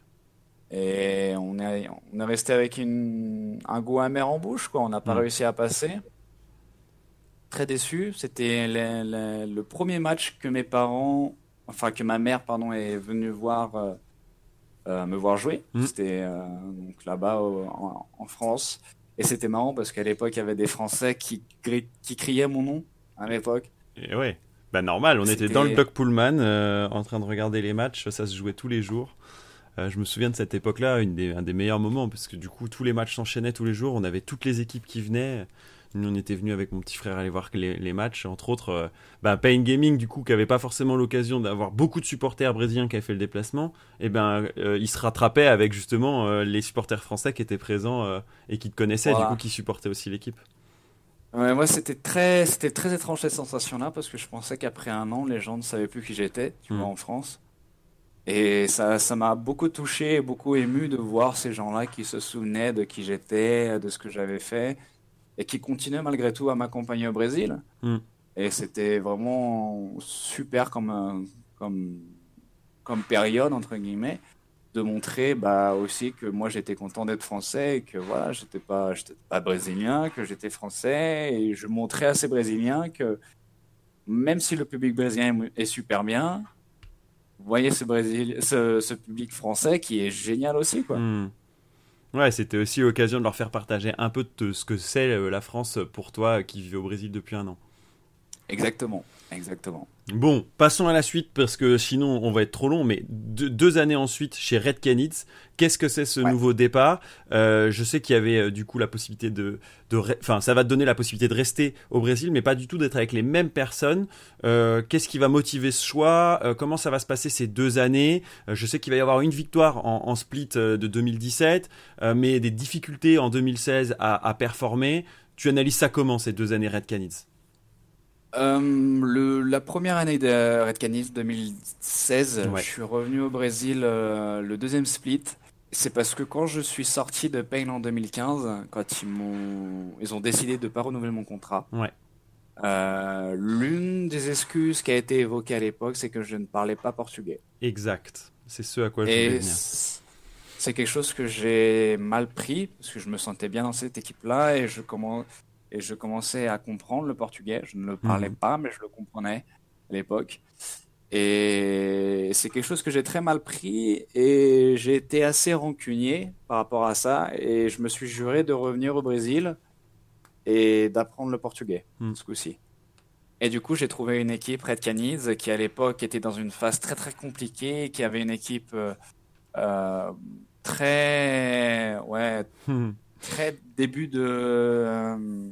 Et on est, on est resté avec une, un goût amer en bouche, quoi. On n'a pas Mm. réussi à passer. Très déçu. C'était le, le- le premier match que mes parents, enfin que ma mère, pardon, est venue voir, euh, euh, me voir jouer. Mm. C'était euh, donc là-bas en, en France. Et c'était marrant parce qu'à l'époque, il y avait des Français qui, qui criaient mon nom à l'époque. Et ouais. Bah normal, on était C'était- dans le Doc Pullman en train de regarder les matchs, ça se jouait tous les jours. Euh, je me souviens de cette époque-là, des, un des meilleurs moments, parce que du coup tous les matchs s'enchaînaient tous les jours, on avait toutes les équipes qui venaient. Nous on était venus avec mon petit frère aller voir les, les matchs, entre autres euh, bah, Pain Gaming du coup qui avait pas forcément l'occasion d'avoir beaucoup de supporters brésiliens qui avaient fait le déplacement, et ben euh, il se rattrapait avec justement euh, les supporters français qui étaient présents et qui te connaissaient, Voilà. du coup qui supportaient aussi l'équipe. moi, c'était très, c'était très étrange cette sensation-là parce que je pensais qu'après un an, les gens ne savaient plus qui j'étais, tu vois, hmm. en France. Et ça, ça m'a beaucoup touché, beaucoup ému de voir ces gens-là qui se souvenaient de qui j'étais, de ce que j'avais fait, et qui continuaient malgré tout à m'accompagner au Brésil. Hmm. Et c'était vraiment super comme, comme, comme période, entre guillemets de montrer bah, aussi que moi j'étais content d'être français et que voilà, j'étais pas, pas brésilien, que j'étais français et je montrais à ces brésiliens que même si le public brésilien est super bien, vous voyez ce, Brésil, ce, public français qui est génial aussi. Quoi. Hmm. Ouais, c'était aussi l'occasion de leur faire partager un peu de ce que c'est euh, la France pour toi qui vivais au Brésil depuis un an. Exactement, exactement. Bon, passons à la suite parce que sinon on va être trop long. Mais deux, années ensuite chez Red Canids, qu'est-ce que c'est ce nouveau départ? Euh, Je sais qu'il y avait euh, du coup la possibilité de, enfin ça va te donner la possibilité de rester au Brésil, mais pas du tout d'être avec les mêmes personnes. Euh, qu'est-ce qui va motiver ce choix? Comment ça va se passer ces deux années? Je sais qu'il va y avoir une victoire en, split de 2017, mais des difficultés en 2016 à, à performer. Tu analyses ça comment ces deux années Red Canids euh, le, la première année de Red Canis 2016, je suis revenu au Brésil euh, le deuxième split. C'est parce que quand je suis sorti de Pain en 2015, quand ils m'ont, ils ont décidé de pas renouveler mon contrat. Ouais. Euh, l'une des excuses qui a été évoquée à l'époque, c'est que je ne parlais pas portugais. Exact. C'est ce à quoi je voulais venir. C'est quelque chose que j'ai mal pris parce que je me sentais bien dans cette équipe-là et je commence et je commençais à comprendre le portugais. Je ne le parlais mhm. pas, mais je le comprenais à l'époque. Et c'est quelque chose que j'ai très mal pris et j'ai été assez rancunier par rapport à ça et je me suis juré de revenir au Brésil et d'apprendre le portugais mhm. ce coup-ci. Et du coup, j'ai trouvé une équipe Red Canids qui à l'époque était dans une phase très très compliquée, qui avait une équipe euh, euh, très ouais mhm très début de euh,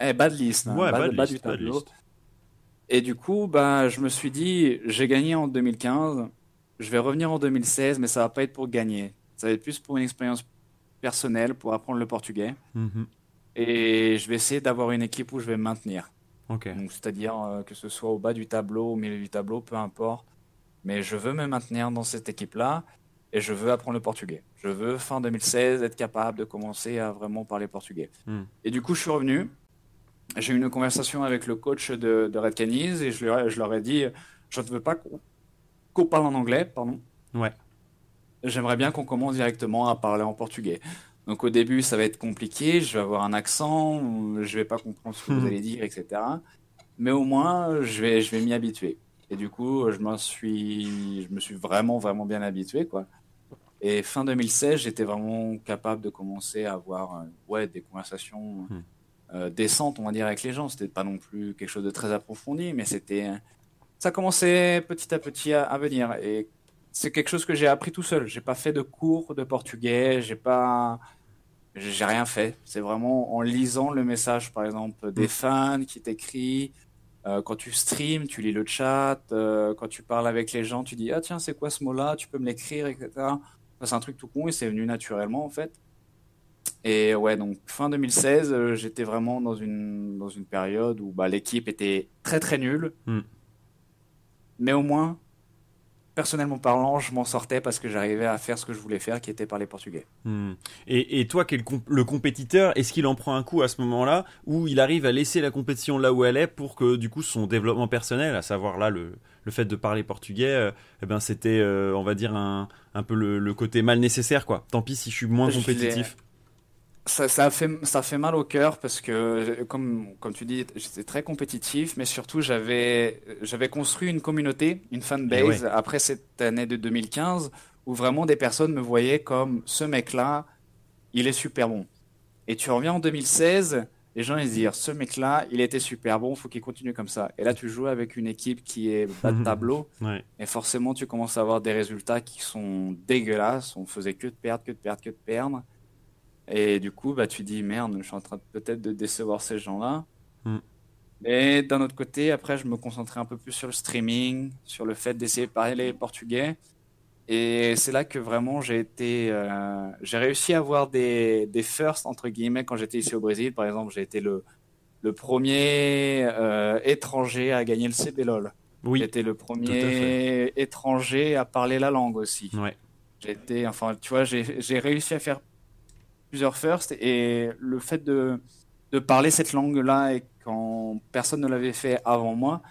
eh, bad list, hein, bad, du tableau. Et du coup, bah, je me suis dit, j'ai gagné en 2015, je vais revenir en 2016, mais ça va pas être pour gagner. Ça va être plus pour une expérience personnelle, pour apprendre le portugais. Mhm. Et je vais essayer d'avoir une équipe où je vais me maintenir. c'est-à-dire euh, que ce soit au bas du tableau, au milieu du tableau, peu importe. Mais je veux me maintenir dans cette équipe-là et je veux apprendre le portugais. Je veux, fin 2016, être capable de commencer à vraiment parler portugais. Hmm. Et du coup, je suis revenu. J'ai eu une conversation avec le coach de, de Red Canis et je leur, je leur ai dit Je ne veux pas qu'on parle en anglais, pardon. Ouais. J'aimerais bien qu'on commence directement à parler en portugais. Donc au début, ça va être compliqué, je vais avoir un accent, je vais pas comprendre ce que vous hmm. allez dire, etc. Mais au moins, je vais, je vais m'y habituer. Et du coup, je, suis, je me suis vraiment, vraiment bien habitué, quoi. Et fin 2016, j'étais vraiment capable de commencer à avoir euh, ouais, des conversations hmm. euh, décentes, on va dire, avec les gens. C'était pas non plus quelque chose de très approfondi, mais c'était. Ça commençait petit à petit à, venir. Et c'est quelque chose que j'ai appris tout seul. J'ai pas fait de cours de portugais, j'ai pas. J'ai rien fait. C'est vraiment en lisant le message, par exemple, des hmm. fans qui t'écrivent. Euh, quand tu streams, tu lis le chat. quand tu parles avec les gens, tu dis Ah, tiens, c'est quoi ce mot-là? Tu peux me l'écrire, etc c'est un truc tout con et c'est venu naturellement en fait. Et ouais, donc fin 2016, euh, j'étais vraiment dans une, dans une période où bah, l'équipe était très très nulle. Hmm. Mais au moins, personnellement parlant, je m'en sortais parce que j'arrivais à faire ce que je voulais faire, qui était parler portugais. Hmm. Et, et, toi, qui es le, compétiteur, est-ce qu'il en prend un coup à ce moment-là, ou il arrive à laisser la compétition là où elle est pour que du coup son développement personnel, à savoir là le, le fait de parler portugais, euh, eh ben c'était, euh, on va dire un, un peu le, côté mal nécessaire quoi. Tant pis si je suis moins compétitif ça, ça, fait, ça fait mal au cœur parce que, comme, comme tu dis, j'étais très compétitif, mais surtout j'avais, j'avais construit une communauté, une fanbase après cette année de 2015 où vraiment des personnes me voyaient comme ce mec-là, il est super bon. Et tu reviens en 2016, les gens ils disent ce mec-là, il était super bon, faut qu'il continue comme ça. Et là tu joues avec une équipe qui est [LAUGHS] bas de tableau, et forcément tu commences à avoir des résultats qui sont dégueulasses. On faisait que de perdre, que de perdre, que de perdre. Et du coup, bah, tu dis merde, je suis en train peut-être de décevoir ces gens-là. Mm. Mais d'un autre côté, après, je me concentrais un peu plus sur le streaming, sur le fait d'essayer de parler portugais. Et c'est là que vraiment j'ai été, euh, j'ai réussi à avoir des, des firsts entre guillemets quand j'étais ici au Brésil. Par exemple, j'ai été le, le premier étranger à gagner le CBLOL. Oui. J'étais le premier étranger à parler la langue aussi. Ouais. J'étais, enfin, tu vois, j'ai réussi à faire plusieurs firsts et le fait de, de parler cette langue-là et quand personne ne l'avait fait avant moi,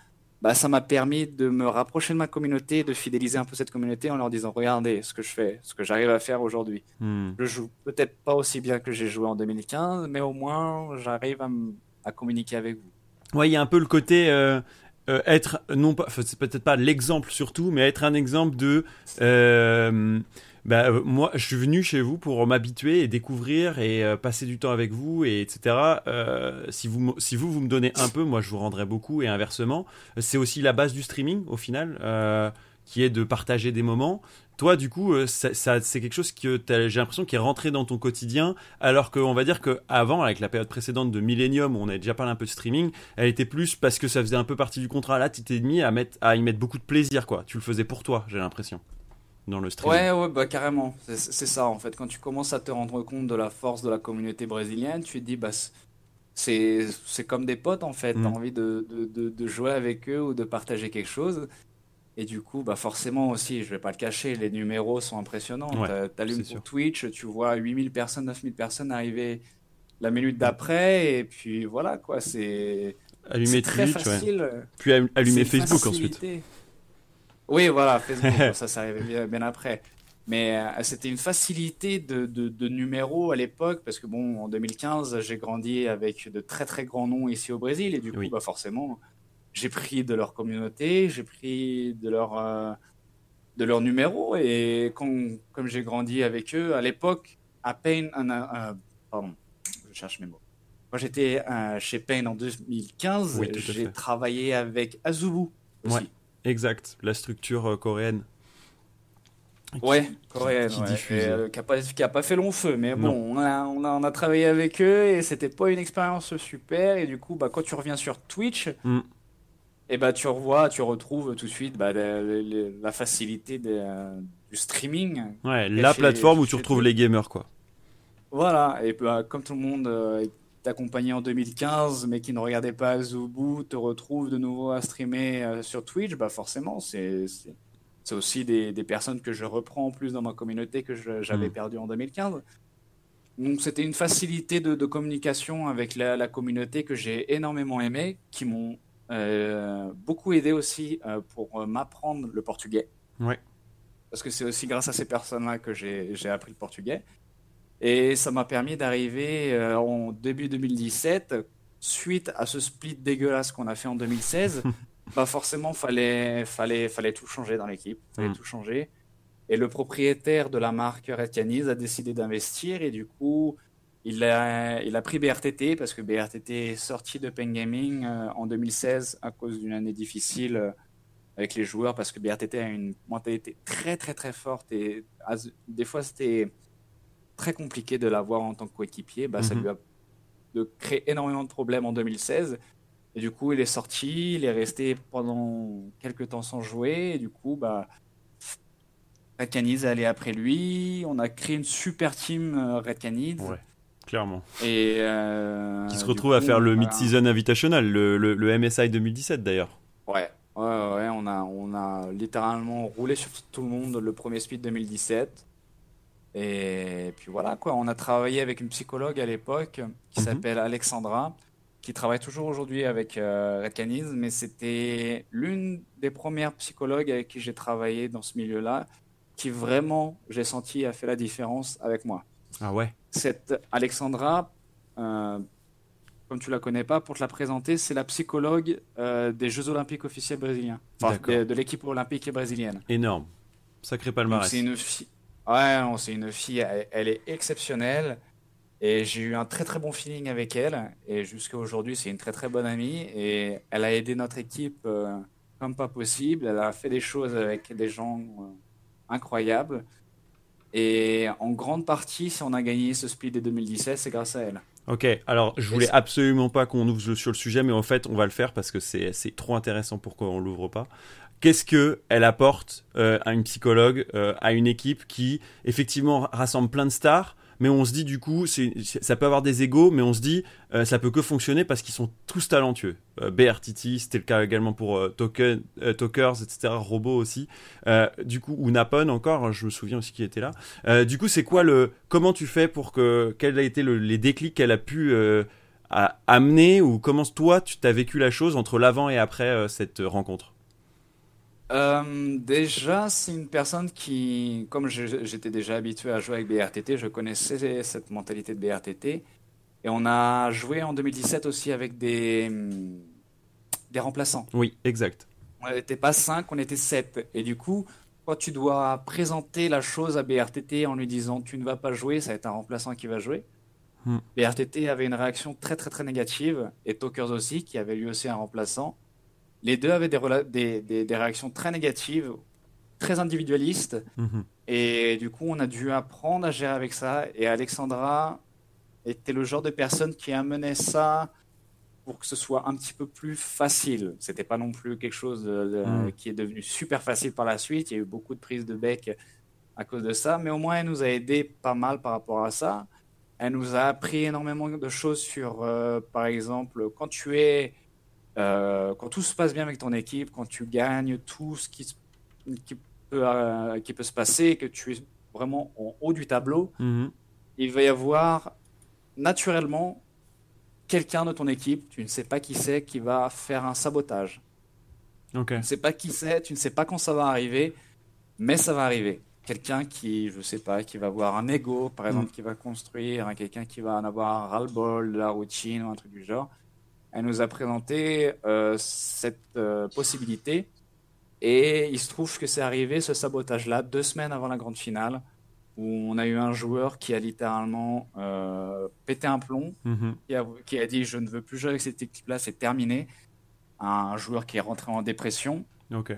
bah, ça m'a permis de me rapprocher de ma communauté, de fidéliser un peu cette communauté en leur disant regardez ce que je fais, ce que j'arrive à faire aujourd'hui. Hmm. Je joue peut-être pas aussi bien que j'ai joué en 2015, mais au moins j'arrive à, à, communiquer avec vous. Ouais, il y a un peu le côté euh, euh, être non pas, c'est peut-être pas l'exemple surtout, mais être un exemple de. Euh, bah, euh, moi, je suis venu chez vous pour m'habituer et découvrir et passer du temps avec vous et etc. si vous si vous vous me donnez un peu, moi je vous rendrai beaucoup et inversement. C'est aussi la base du streaming au final, qui est de partager des moments. Toi, du coup, euh, ça, c'est quelque chose que j'ai l'impression qui est rentré dans ton quotidien, alors qu'on va dire qu'avant, avec la période précédente de Millennium, où on avait déjà parlé un peu de streaming, elle était plus parce que ça faisait un peu partie du contrat. Là, tu t'es mis à, mettre, à y mettre beaucoup de plaisir, quoi. Tu le faisais pour toi, j'ai l'impression, dans le streaming. Ouais, ouais, bah carrément. C'est ça, en fait. Quand tu commences à te rendre compte de la force de la communauté brésilienne, tu te dis, bah, c'est comme des potes, en fait. tu T'as mm. envie de, de, de jouer avec eux ou de partager quelque chose. Et du coup, bah forcément aussi, je vais pas le cacher, les numéros sont impressionnants. Ouais, T'allumes sur Twitch, tu vois 8000 personnes, 9000 personnes arriver la minute d'après, et puis voilà quoi, c'est allumer très facile. Puis allumer Facebook ensuite. Oui, voilà, Facebook, [LAUGHS] ça, ça arrivait bien, après. Mais euh, c'était une facilité de, de, numéros à l'époque, parce que bon, en 2015, j'ai grandi avec de très très grands noms ici au Brésil, et du coup, bah forcément, j'ai pris de leur communauté, j'ai pris de leur, euh, de leur numéro. Et comme j'ai grandi avec eux, à l'époque, à peine. Euh, pardon, je cherche mes mots. Quand j'étais euh, chez Payne en 2015, j'ai travaillé avec Azubu aussi. Ouais, exact, la structure coréenne. ouais, coréenne, qui, ouais. qui, a pas, qui, a pas, fait long feu, mais bon, on a, on a, on, a, travaillé avec eux et c'était pas une expérience super. Et du coup, bah, quand tu reviens sur Twitch, mm et bah tu revois, tu retrouves tout de suite bah, la, facilité du streaming. Ouais, la plateforme où tu retrouves les gamers quoi. Voilà, et bah, comme tout le monde euh, est accompagné en 2015 mais qui ne regardait pas Zubu, te retrouve de nouveau à streamer euh, sur Twitch, bah forcément c'est aussi des, des, personnes que je reprends en plus dans ma communauté que j'avais mm. perdu en 2015. Donc c'était une facilité de, de, communication avec la, la communauté que j'ai énormément aimé, qui m'ont euh, beaucoup aidé aussi euh, pour m'apprendre le portugais. Ouais. Parce que c'est aussi grâce à ces personnes-là que j'ai appris le portugais. Et ça m'a permis d'arriver en début 2017, suite à ce split dégueulasse qu'on a fait en 2016. [LAUGHS] bah forcément, fallait, fallait, fallait tout changer dans l'équipe. Fallait mm. tout changer. Et le propriétaire de la marque Red a décidé d'investir et du coup, il a, il a pris BRTT parce que BRTT est sorti de Pen Gaming euh, en 2016 à cause d'une année difficile euh, avec les joueurs parce que BRTT a une mentalité très très très forte et des fois c'était très compliqué de l'avoir en tant que coéquipier. Bah, Ça mhm. lui a de créé énormément de problèmes en 2016. Et du coup, il est sorti, il est resté pendant quelques temps sans jouer. Et du coup, bah, Red Canids est allé après lui. On a créé une super team euh, Red Canids clairement. Et euh, qui se retrouve à faire le Mid-Season Invitational, le, le, MSI 2017 d'ailleurs. Ouais, ouais, ouais, on a, on a littéralement roulé sur tout le monde le premier speed 2017. Et puis voilà, quoi, on a travaillé avec une psychologue à l'époque qui mhm. s'appelle Alexandra, qui travaille toujours aujourd'hui avec euh, Red Canis, mais c'était l'une des premières psychologues avec qui j'ai travaillé dans ce milieu-là, qui vraiment, j'ai senti, a fait la différence avec moi. Ah ouais cette Alexandra, euh, comme tu la connais pas, pour te la présenter, c'est la psychologue euh, des Jeux Olympiques officiels brésiliens, de, l'équipe olympique brésilienne. Énorme, sacré palmarès. C'est une fille, ouais, c'est une fille, elle, est exceptionnelle. Et j'ai eu un très très bon feeling avec elle. Et jusqu'à aujourd'hui, c'est une très très bonne amie. Et elle a aidé notre équipe euh, comme pas possible. Elle a fait des choses avec des gens incroyables. Et en grande partie, si on a gagné ce split des 2017, c'est grâce à elle. Ok, alors je voulais absolument pas qu'on ouvre sur le sujet, mais en fait, on va le faire parce que c'est trop intéressant pour qu'on l'ouvre pas. Qu'est-ce que elle apporte euh, à une psychologue, euh, à une équipe qui effectivement rassemble plein de stars, mais on se dit du coup, ça peut avoir des égaux, mais on se dit, euh, ça peut que fonctionner parce qu'ils sont tous talentueux. BRTT, c'était le cas également pour Token, Tokers, etc. Robo aussi. du coup, ou Napon encore, je me souviens aussi qui était là. du coup, c'est quoi le, comment tu fais pour que, quel a été le, les déclics qu'elle a pu amener ou comment toi tu t'as vécu la chose entre l'avant et après cette rencontre? Euh, déjà, c'est une personne qui, comme j'étais déjà habitué à jouer avec BRTT, je connaissais cette mentalité de BRTT. Et on a joué en 2017 aussi avec des, des remplaçants. Oui, exact. On n'était pas 5, on était 7. Et du coup, quand tu dois présenter la chose à BRTT en lui disant tu ne vas pas jouer, ça va être un remplaçant qui va jouer. Hmm. BRTT avait une réaction très très très négative, et Tokers aussi, qui avait lui aussi un remplaçant les deux avaient des, des, réactions très négatives, très individualistes. Mhm. Et du coup, on a dû apprendre à gérer avec ça. Et Alexandra était le genre de personne qui amenait ça pour que ce soit un petit peu plus facile. C'était pas non plus quelque chose mhm. qui est devenu super facile par la suite. Il y a eu beaucoup de prises de bec à cause de ça, mais au moins elle nous a aidé pas mal par rapport à ça. Elle nous a appris énormément de choses sur, euh, par exemple, quand tu es euh, quand tout se passe bien avec ton équipe, quand tu gagnes tout ce qui, qui, peut, euh, qui peut se passer, que tu es vraiment en haut du tableau, mhm. il va y avoir naturellement quelqu'un de ton équipe, tu ne sais pas qui c'est, qui va faire un sabotage. Tu ne sais pas qui c'est, tu ne sais pas quand ça va arriver, mais ça va arriver. Quelqu'un qui, je ne sais pas, qui va avoir un ego, par exemple, mhm. qui va construire, hein, quelqu'un qui va en avoir un ras-le-bol de la routine ou un truc du genre elle nous a présenté euh, cette euh, possibilité. Et il se trouve que c'est arrivé ce sabotage-là deux semaines avant la grande finale, où on a eu un joueur qui a littéralement euh, pété un plomb, mhm. qui, a, dit je ne veux plus jouer avec cette équipe-là, c'est terminé. Un joueur qui est rentré en dépression. Ok.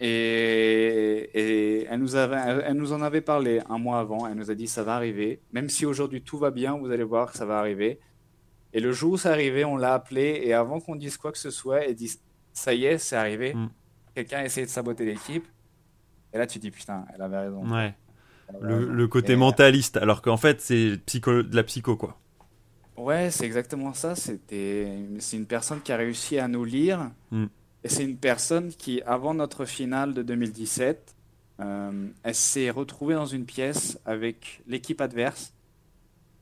Et, et elle, nous avait, elle nous en avait parlé un mois avant. Elle nous a dit ça va arriver. Même si aujourd'hui tout va bien, vous allez voir que ça va arriver. Et le jour où c'est arrivé, on l'a appelé et avant qu'on dise quoi que ce soit, elle dit ça y est, c'est arrivé. Mm. Quelqu'un a essayé de saboter l'équipe. Et là, tu dis putain, elle avait raison. Ouais. Le, côté mentaliste, alors qu'en fait, c'est psycho, de la psycho, quoi. Ouais, c'est exactement ça. C'était, c'est une personne qui a réussi à nous lire. Mm. Et c'est une personne qui, avant notre finale de 2017, euh, elle s'est retrouvée dans une pièce avec l'équipe adverse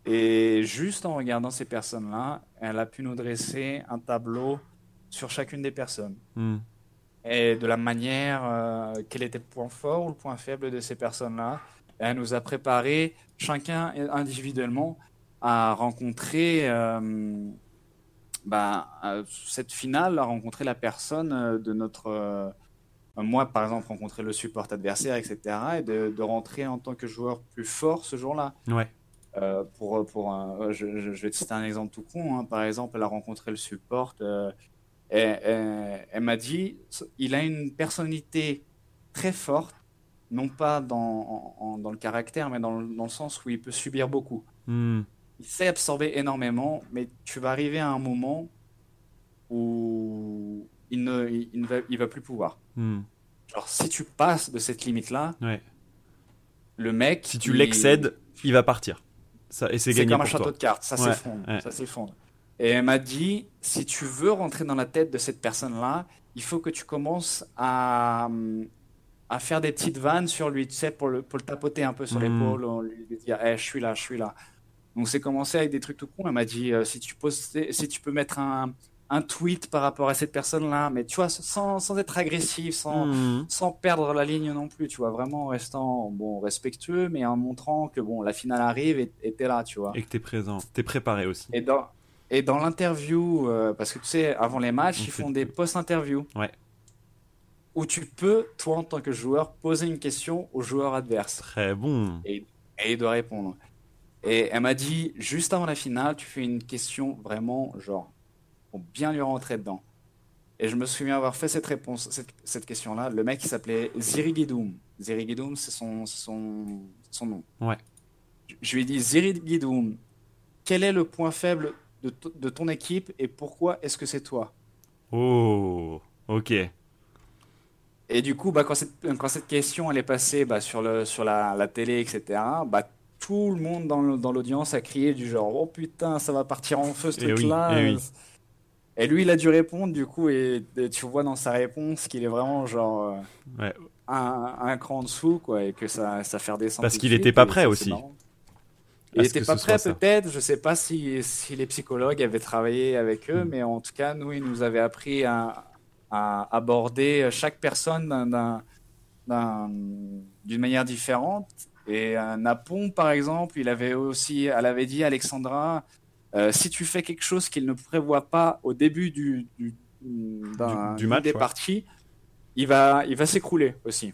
et juste en regardant ces personnes-là, elle a pu nous dresser un tableau sur chacune des personnes. Hmm. Et de la manière, euh, quel était le point fort ou le point faible de ces personnes-là. Elle nous a préparé, chacun individuellement, à rencontrer euh, bah, cette finale, à rencontrer la personne euh, de notre. moi, par exemple, rencontrer le support adversaire, etc. Et de, de rentrer en tant que joueur plus fort ce jour-là. Ouais. Euh, pour, pour un, je, vais te citer un exemple tout con. Hein. Par exemple, elle a rencontré le support. Euh, et, elle m'a dit il a une personnalité très forte, non pas dans, dans le caractère, mais dans, dans, le sens où il peut subir beaucoup. Hmm. Il sait absorber énormément, mais tu vas arriver à un moment où il ne, il, ne va, il va, plus pouvoir. Hmm. Genre, si tu passes de cette limite-là, le mec. Si tu l'excèdes, il va partir et c'est comme un château de cartes, ça s'effondre. Ça s'effondre. Et elle m'a dit, si tu veux rentrer dans la tête de cette personne-là, il faut que tu commences à, à faire des petites vannes sur lui, tu sais, pour le, pour le tapoter un peu sur hmm. l'épaule, lui dire, hey, je suis là, je suis là. Donc c'est commencé avec des trucs tout con. Elle m'a dit, euh, si, tu poses, si tu peux mettre un, un tweet par rapport à cette personne-là, mais tu vois, sans, sans être agressif, sans, hmm. sans perdre la ligne non plus, tu vois, vraiment en restant bon, respectueux, mais en montrant que bon, la finale arrive et t'es là, tu vois. Et que t'es présent, t'es préparé aussi. Et dans, et dans l'interview, euh, parce que tu sais, avant les matchs, ils font des post-interviews. Ouais. Où tu peux, toi en tant que joueur, poser une question au joueur adverse. Très bon. Et, et il doit répondre. Et elle m'a dit, juste avant la finale, tu fais une question vraiment genre pour bien lui rentrer dedans. Et je me souviens avoir fait cette réponse, cette, question-là. Le mec, il s'appelait Zirigidoum. Zirigidoum, c'est son, son, son nom. Ouais. Je, lui ai dit, Zirigidoum, quel est le point faible de, de ton équipe et pourquoi est-ce que c'est toi? Oh, ok. Et du coup, bah, quand, cette, quand cette question elle est passée bah, sur, le, sur la, la télé, etc., bah, tout le monde dans l'audience a crié du genre oh putain ça va partir en feu ce truc là et, lui il a dû répondre du coup et, tu vois dans sa réponse qu'il est vraiment genre ouais. un, un, cran en dessous quoi et que ça ça fait redescendre parce qu'il était pas prêt aussi il était pas prêt peut-être je sais pas si, si les psychologues avaient travaillé avec eux hmm. mais en tout cas nous il nous avait appris à, à aborder chaque personne d'une manière différente et Napon, par exemple, il avait aussi, elle avait dit Alexandra, euh, si tu fais quelque chose qu'il ne prévoit pas au début du, du, du, match, des parties, il va, il va s'écrouler aussi.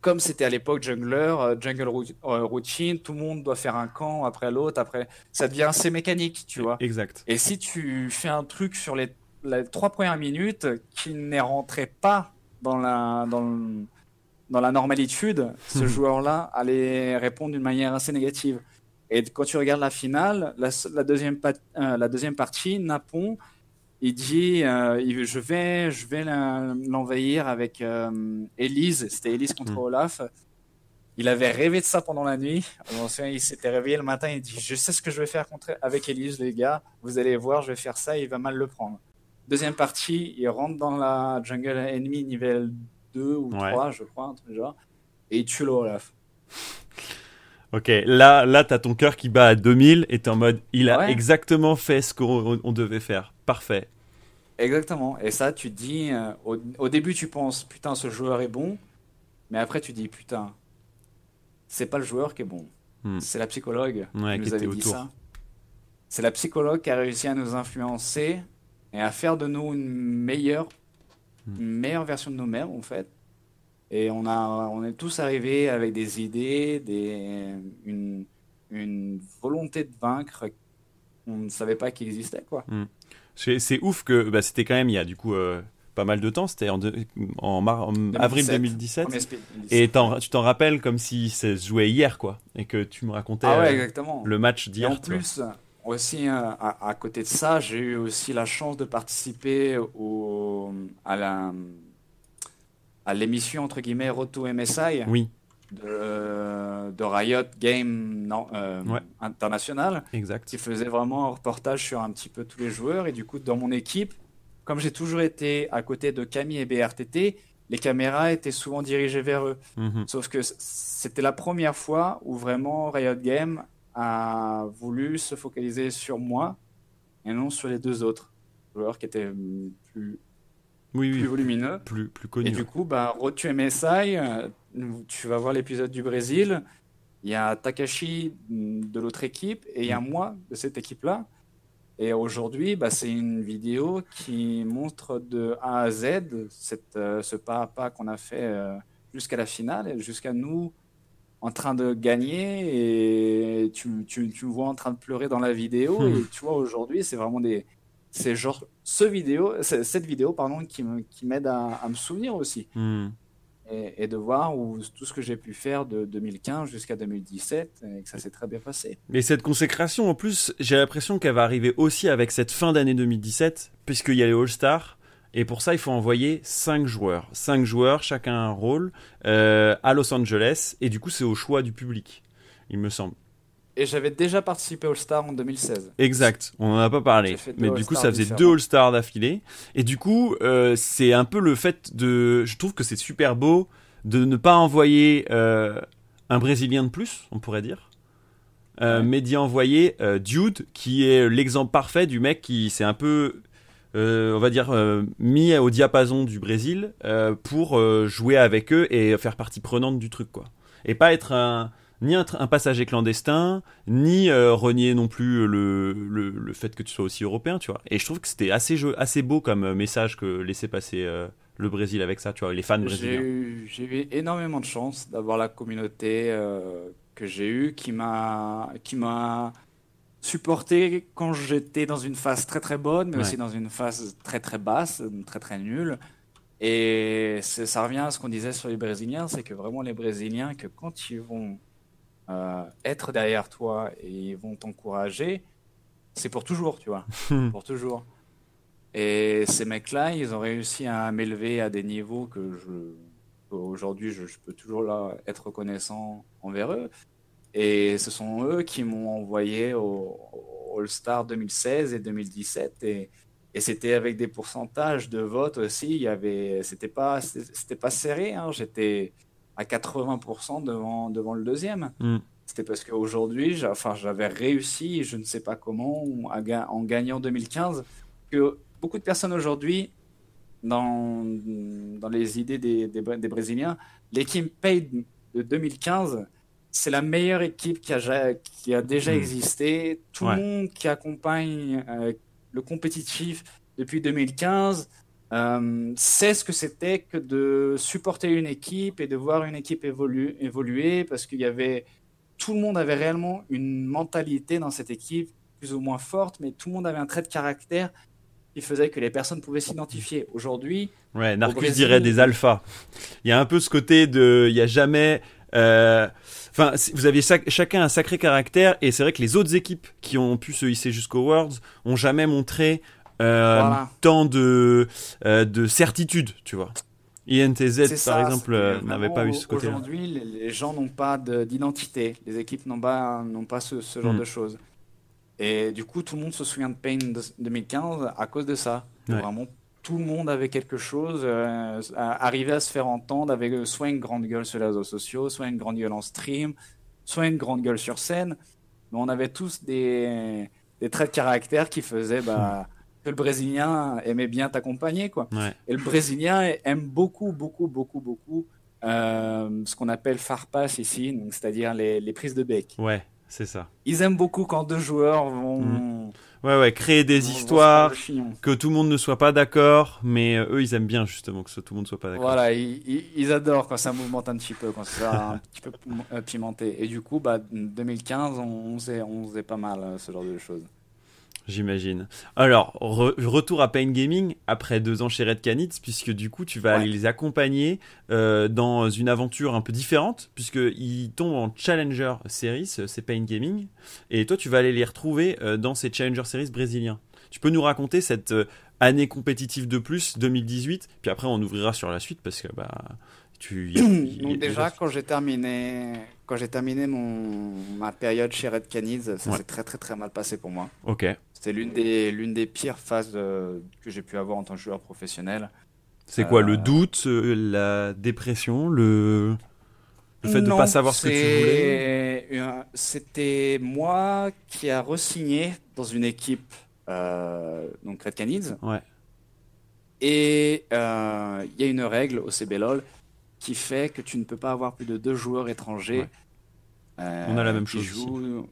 Comme c'était à l'époque jungler, euh, jungle euh, routine, tout le monde doit faire un camp après l'autre, après, ça devient assez mécanique, tu vois. Exact. Et si tu fais un truc sur les, les trois premières minutes qui n'est rentré pas dans la, dans le, dans la normalitude, ce mhm. joueur-là allait répondre d'une manière assez négative. Et quand tu regardes la finale, la, deuxième, euh, la deuxième partie, Napon, il dit euh, je vais, je vais l'envahir avec euh, Elise. C'était Elise contre mhm. Olaf. Il avait rêvé de ça pendant la nuit. Il s'était réveillé le matin. Il dit Je sais ce que je vais faire contre, avec Elise, les gars. Vous allez voir, je vais faire ça. Il va mal le prendre. Deuxième partie, il rentre dans la jungle enemy niveau 2 ou 3, je crois, un truc genre. Et il tue le Olaf. Ok, là, là, t'as ton cœur qui bat à 2000 et t'es en mode, il a exactement fait ce qu'on devait faire. Parfait. Exactement. Et ça, tu te dis, euh, au, début, tu penses, putain, ce joueur est bon. Mais après, tu dis, putain, c'est pas le joueur qui est bon. Hmm. C'est la psychologue qui nous avait dit ça. C'est la psychologue qui a réussi à nous influencer et à faire de nous une meilleure une meilleure version de nous-mêmes en fait. Et on, a, on est tous arrivés avec des idées, des, une, une volonté de vaincre qu'on ne savait pas qu'il existait. quoi. Hmm. C'est ouf que bah, c'était quand même il y a du coup euh, pas mal de temps, c'était en, en, avril 2017. Et tu t'en rappelles comme si ça se jouait hier quoi. Et que tu me racontais ah ouais, euh, le match d'hier. En plus, aussi, euh, à, côté de ça, j'ai eu aussi la chance de participer au, à la à l'émission entre guillemets Roto MSI oui. de, de Riot Game non, euh, International exact. qui faisait vraiment un reportage sur un petit peu tous les joueurs et du coup dans mon équipe comme j'ai toujours été à côté de Camille et BRTT les caméras étaient souvent dirigées vers eux mhm. sauf que c'était la première fois où vraiment Riot Game a voulu se focaliser sur moi et non sur les deux autres joueurs qui étaient plus, oui, plus volumineux. Plus, plus connus. Et du coup, bah, Road MSI, euh, tu vas voir l'épisode du Brésil. Il y a Takashi de l'autre équipe et il y a mm. moi de cette équipe-là. Et aujourd'hui, bah, c'est une vidéo qui montre de A à Z cette, euh, ce pas à pas qu'on a fait euh, jusqu'à la finale, jusqu'à nous en train de gagner et tu, tu, tu vois en train de pleurer dans la vidéo. Hmm. Et tu vois, aujourd'hui, c'est vraiment des. C'est genre ce vidéo, cette vidéo pardon, qui m'aide à, à, me souvenir aussi. Hmm. Et, et, de voir où, tout ce que j'ai pu faire de 2015 jusqu'à 2017 et que ça s'est très bien passé. Mais cette consécration, en plus, j'ai l'impression qu'elle va arriver aussi avec cette fin d'année 2017, puisqu'il y a les All-Stars et pour ça, il faut envoyer 5 joueurs. 5 joueurs, chacun un rôle, euh, à Los Angeles. Et du coup, c'est au choix du public, il me semble. Et j'avais déjà participé All-Star en 2016. Exact, on n'en a pas parlé. Mais du coup, ça faisait deux All-Stars d'affilée. Et du coup, euh, c'est un peu le fait de... Je trouve que c'est super beau de ne pas envoyer euh, un Brésilien de plus, on pourrait dire. mais d'y envoyer Dude, qui est l'exemple parfait du mec qui s'est un peu euh, on va dire, euh, mis au diapason du Brésil euh, pour jouer avec eux et faire partie prenante du truc, quoi. Et pas être un, ni un, passager clandestin, ni renier non plus le, le, fait que tu sois aussi européen, tu vois. Et je trouve que c'était assez, assez beau comme message que laissait passer le Brésil avec ça, tu vois, les fans brésiliens. J'ai eu, énormément de chance d'avoir la communauté que j'ai eue qui m'a supporté quand j'étais dans une phase très très bonne, mais aussi dans une phase très très basse, très très nulle. Et ça revient à ce qu'on disait sur les Brésiliens, c'est que vraiment les Brésiliens, que quand ils vont euh, être derrière toi et ils vont t'encourager, c'est pour toujours, tu vois, [LAUGHS] pour toujours. Et ces mecs-là, ils ont réussi à m'élever à des niveaux que je, aujourd'hui, je, je, peux toujours là être reconnaissant envers eux. Et ce sont eux qui m'ont envoyé au, All-Star 2016 et 2017. Et, et c'était avec des pourcentages de vote aussi. Il y avait, c'était pas, c'était pas serré. Hein. J'étais à 80% devant, devant le deuxième. Mm. C'était parce qu'aujourd'hui, enfin, j'avais réussi, je ne sais pas comment, en gagnant 2015, que beaucoup de personnes aujourd'hui, dans, dans les idées des, des, Brésiliens, l'équipe Paid de 2015, c'est la meilleure équipe qui a, qui a déjà hmm. existé. Tout le monde qui accompagne euh, le compétitif depuis 2015 euh, sait ce que c'était que de supporter une équipe et de voir une équipe évoluer, évoluer parce qu'il y avait tout le monde avait réellement une mentalité dans cette équipe plus ou moins forte, mais tout le monde avait un trait de caractère qui faisait que les personnes pouvaient s'identifier. Aujourd'hui, ouais, Narcus dirait des alphas. Il y a un peu ce côté de, il n'y a jamais. Euh, enfin, vous aviez chacun un sacré caractère, et c'est vrai que les autres équipes qui ont pu se hisser jusqu'au Worlds ont jamais montré euh, tant de euh, de certitude, tu vois. INTZ, par exemple, euh, n'avait pas eu ce côté. Aujourd'hui, les, gens n'ont pas d'identité. Les équipes n'ont pas, pas ce, genre hmm. de choses. Et du coup, tout le monde se souvient de Pain 2015 à cause de ça. Vraiment, tout le monde avait quelque chose, euh, arrivait à se faire entendre avec soit une grande gueule sur les réseaux sociaux, soit une grande gueule en stream, soit une grande gueule sur scène. Mais on avait tous des, des traits de caractère qui faisaient. Bah, le Brésilien aimait bien t'accompagner, quoi. Et le Brésilien aime beaucoup, beaucoup, beaucoup, beaucoup euh, ce qu'on appelle farpas ici, c'est-à-dire les, prises de bec. Ouais, c'est ça. Ils aiment beaucoup quand deux joueurs vont. Mm. Ouais, ouais, créer des histoires, que tout le monde ne soit pas d'accord, mais euh, eux, ils aiment bien justement que tout le monde soit pas d'accord. Voilà, ils, adorent quand ça mouvemente un petit peu, quand ça un petit peu [LAUGHS] euh, pimenté. Et du coup, bah, 2015, on, faisait, on faisait pas mal ce genre de choses. J'imagine. Alors, retour à Pain Gaming après deux ans chez Red Canids, puisque du coup, tu vas aller les accompagner euh, dans une aventure un peu différente, puisqu'ils tombent en Challenger Series, c'est Pain Gaming, et toi, tu vas aller les retrouver euh, dans ces Challenger Series brésiliens. Tu peux nous raconter cette euh, année compétitive de plus, 2018, puis après, on ouvrira sur la suite, parce que bah, tu. [COUGHS] Donc, déjà, quand j'ai terminé. Quand j'ai terminé mon, ma période chez Red Canids, ça s'est très très très mal passé pour moi. Ok. C'est l'une des, l'une des pires phases euh, que j'ai pu avoir en tant que joueur professionnel. C'est quoi le euh, doute, euh, la dépression, le, le fait de ne pas savoir ce que tu voulais? C'était moi qui a re-signé dans une équipe, donc Red Canids. Ouais. Et il y a une règle au CBLOL qui fait que tu ne peux pas avoir plus de deux joueurs étrangers. On a la même chose. Jouent,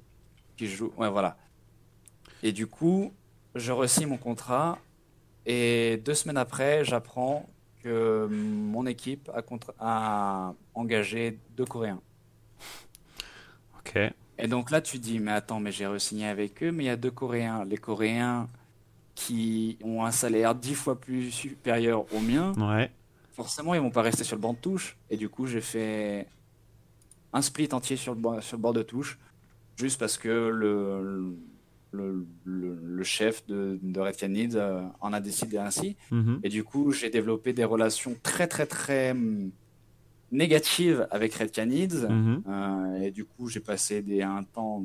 qui jouent, ouais, voilà. Et du coup, je reçois mon contrat et deux semaines après, j'apprends que mon équipe a, a, engagé deux Coréens. Ok. Et donc là, tu dis, mais attends, mais j'ai re-signé avec eux, mais il y a deux Coréens. Les Coréens qui ont un salaire dix fois plus supérieur au mien. Ouais. Forcément, ils vont pas rester sur le banc de touche. Et du coup, j'ai fait un split entier sur le, sur le bord de touche, juste parce que le le, chef de, de Red Canids euh, en a décidé ainsi. Mhm. Et du coup, j'ai développé des relations très, très, très hum, négatives avec Red Canids. Mhm. Euh, et du coup, j'ai passé des, un temps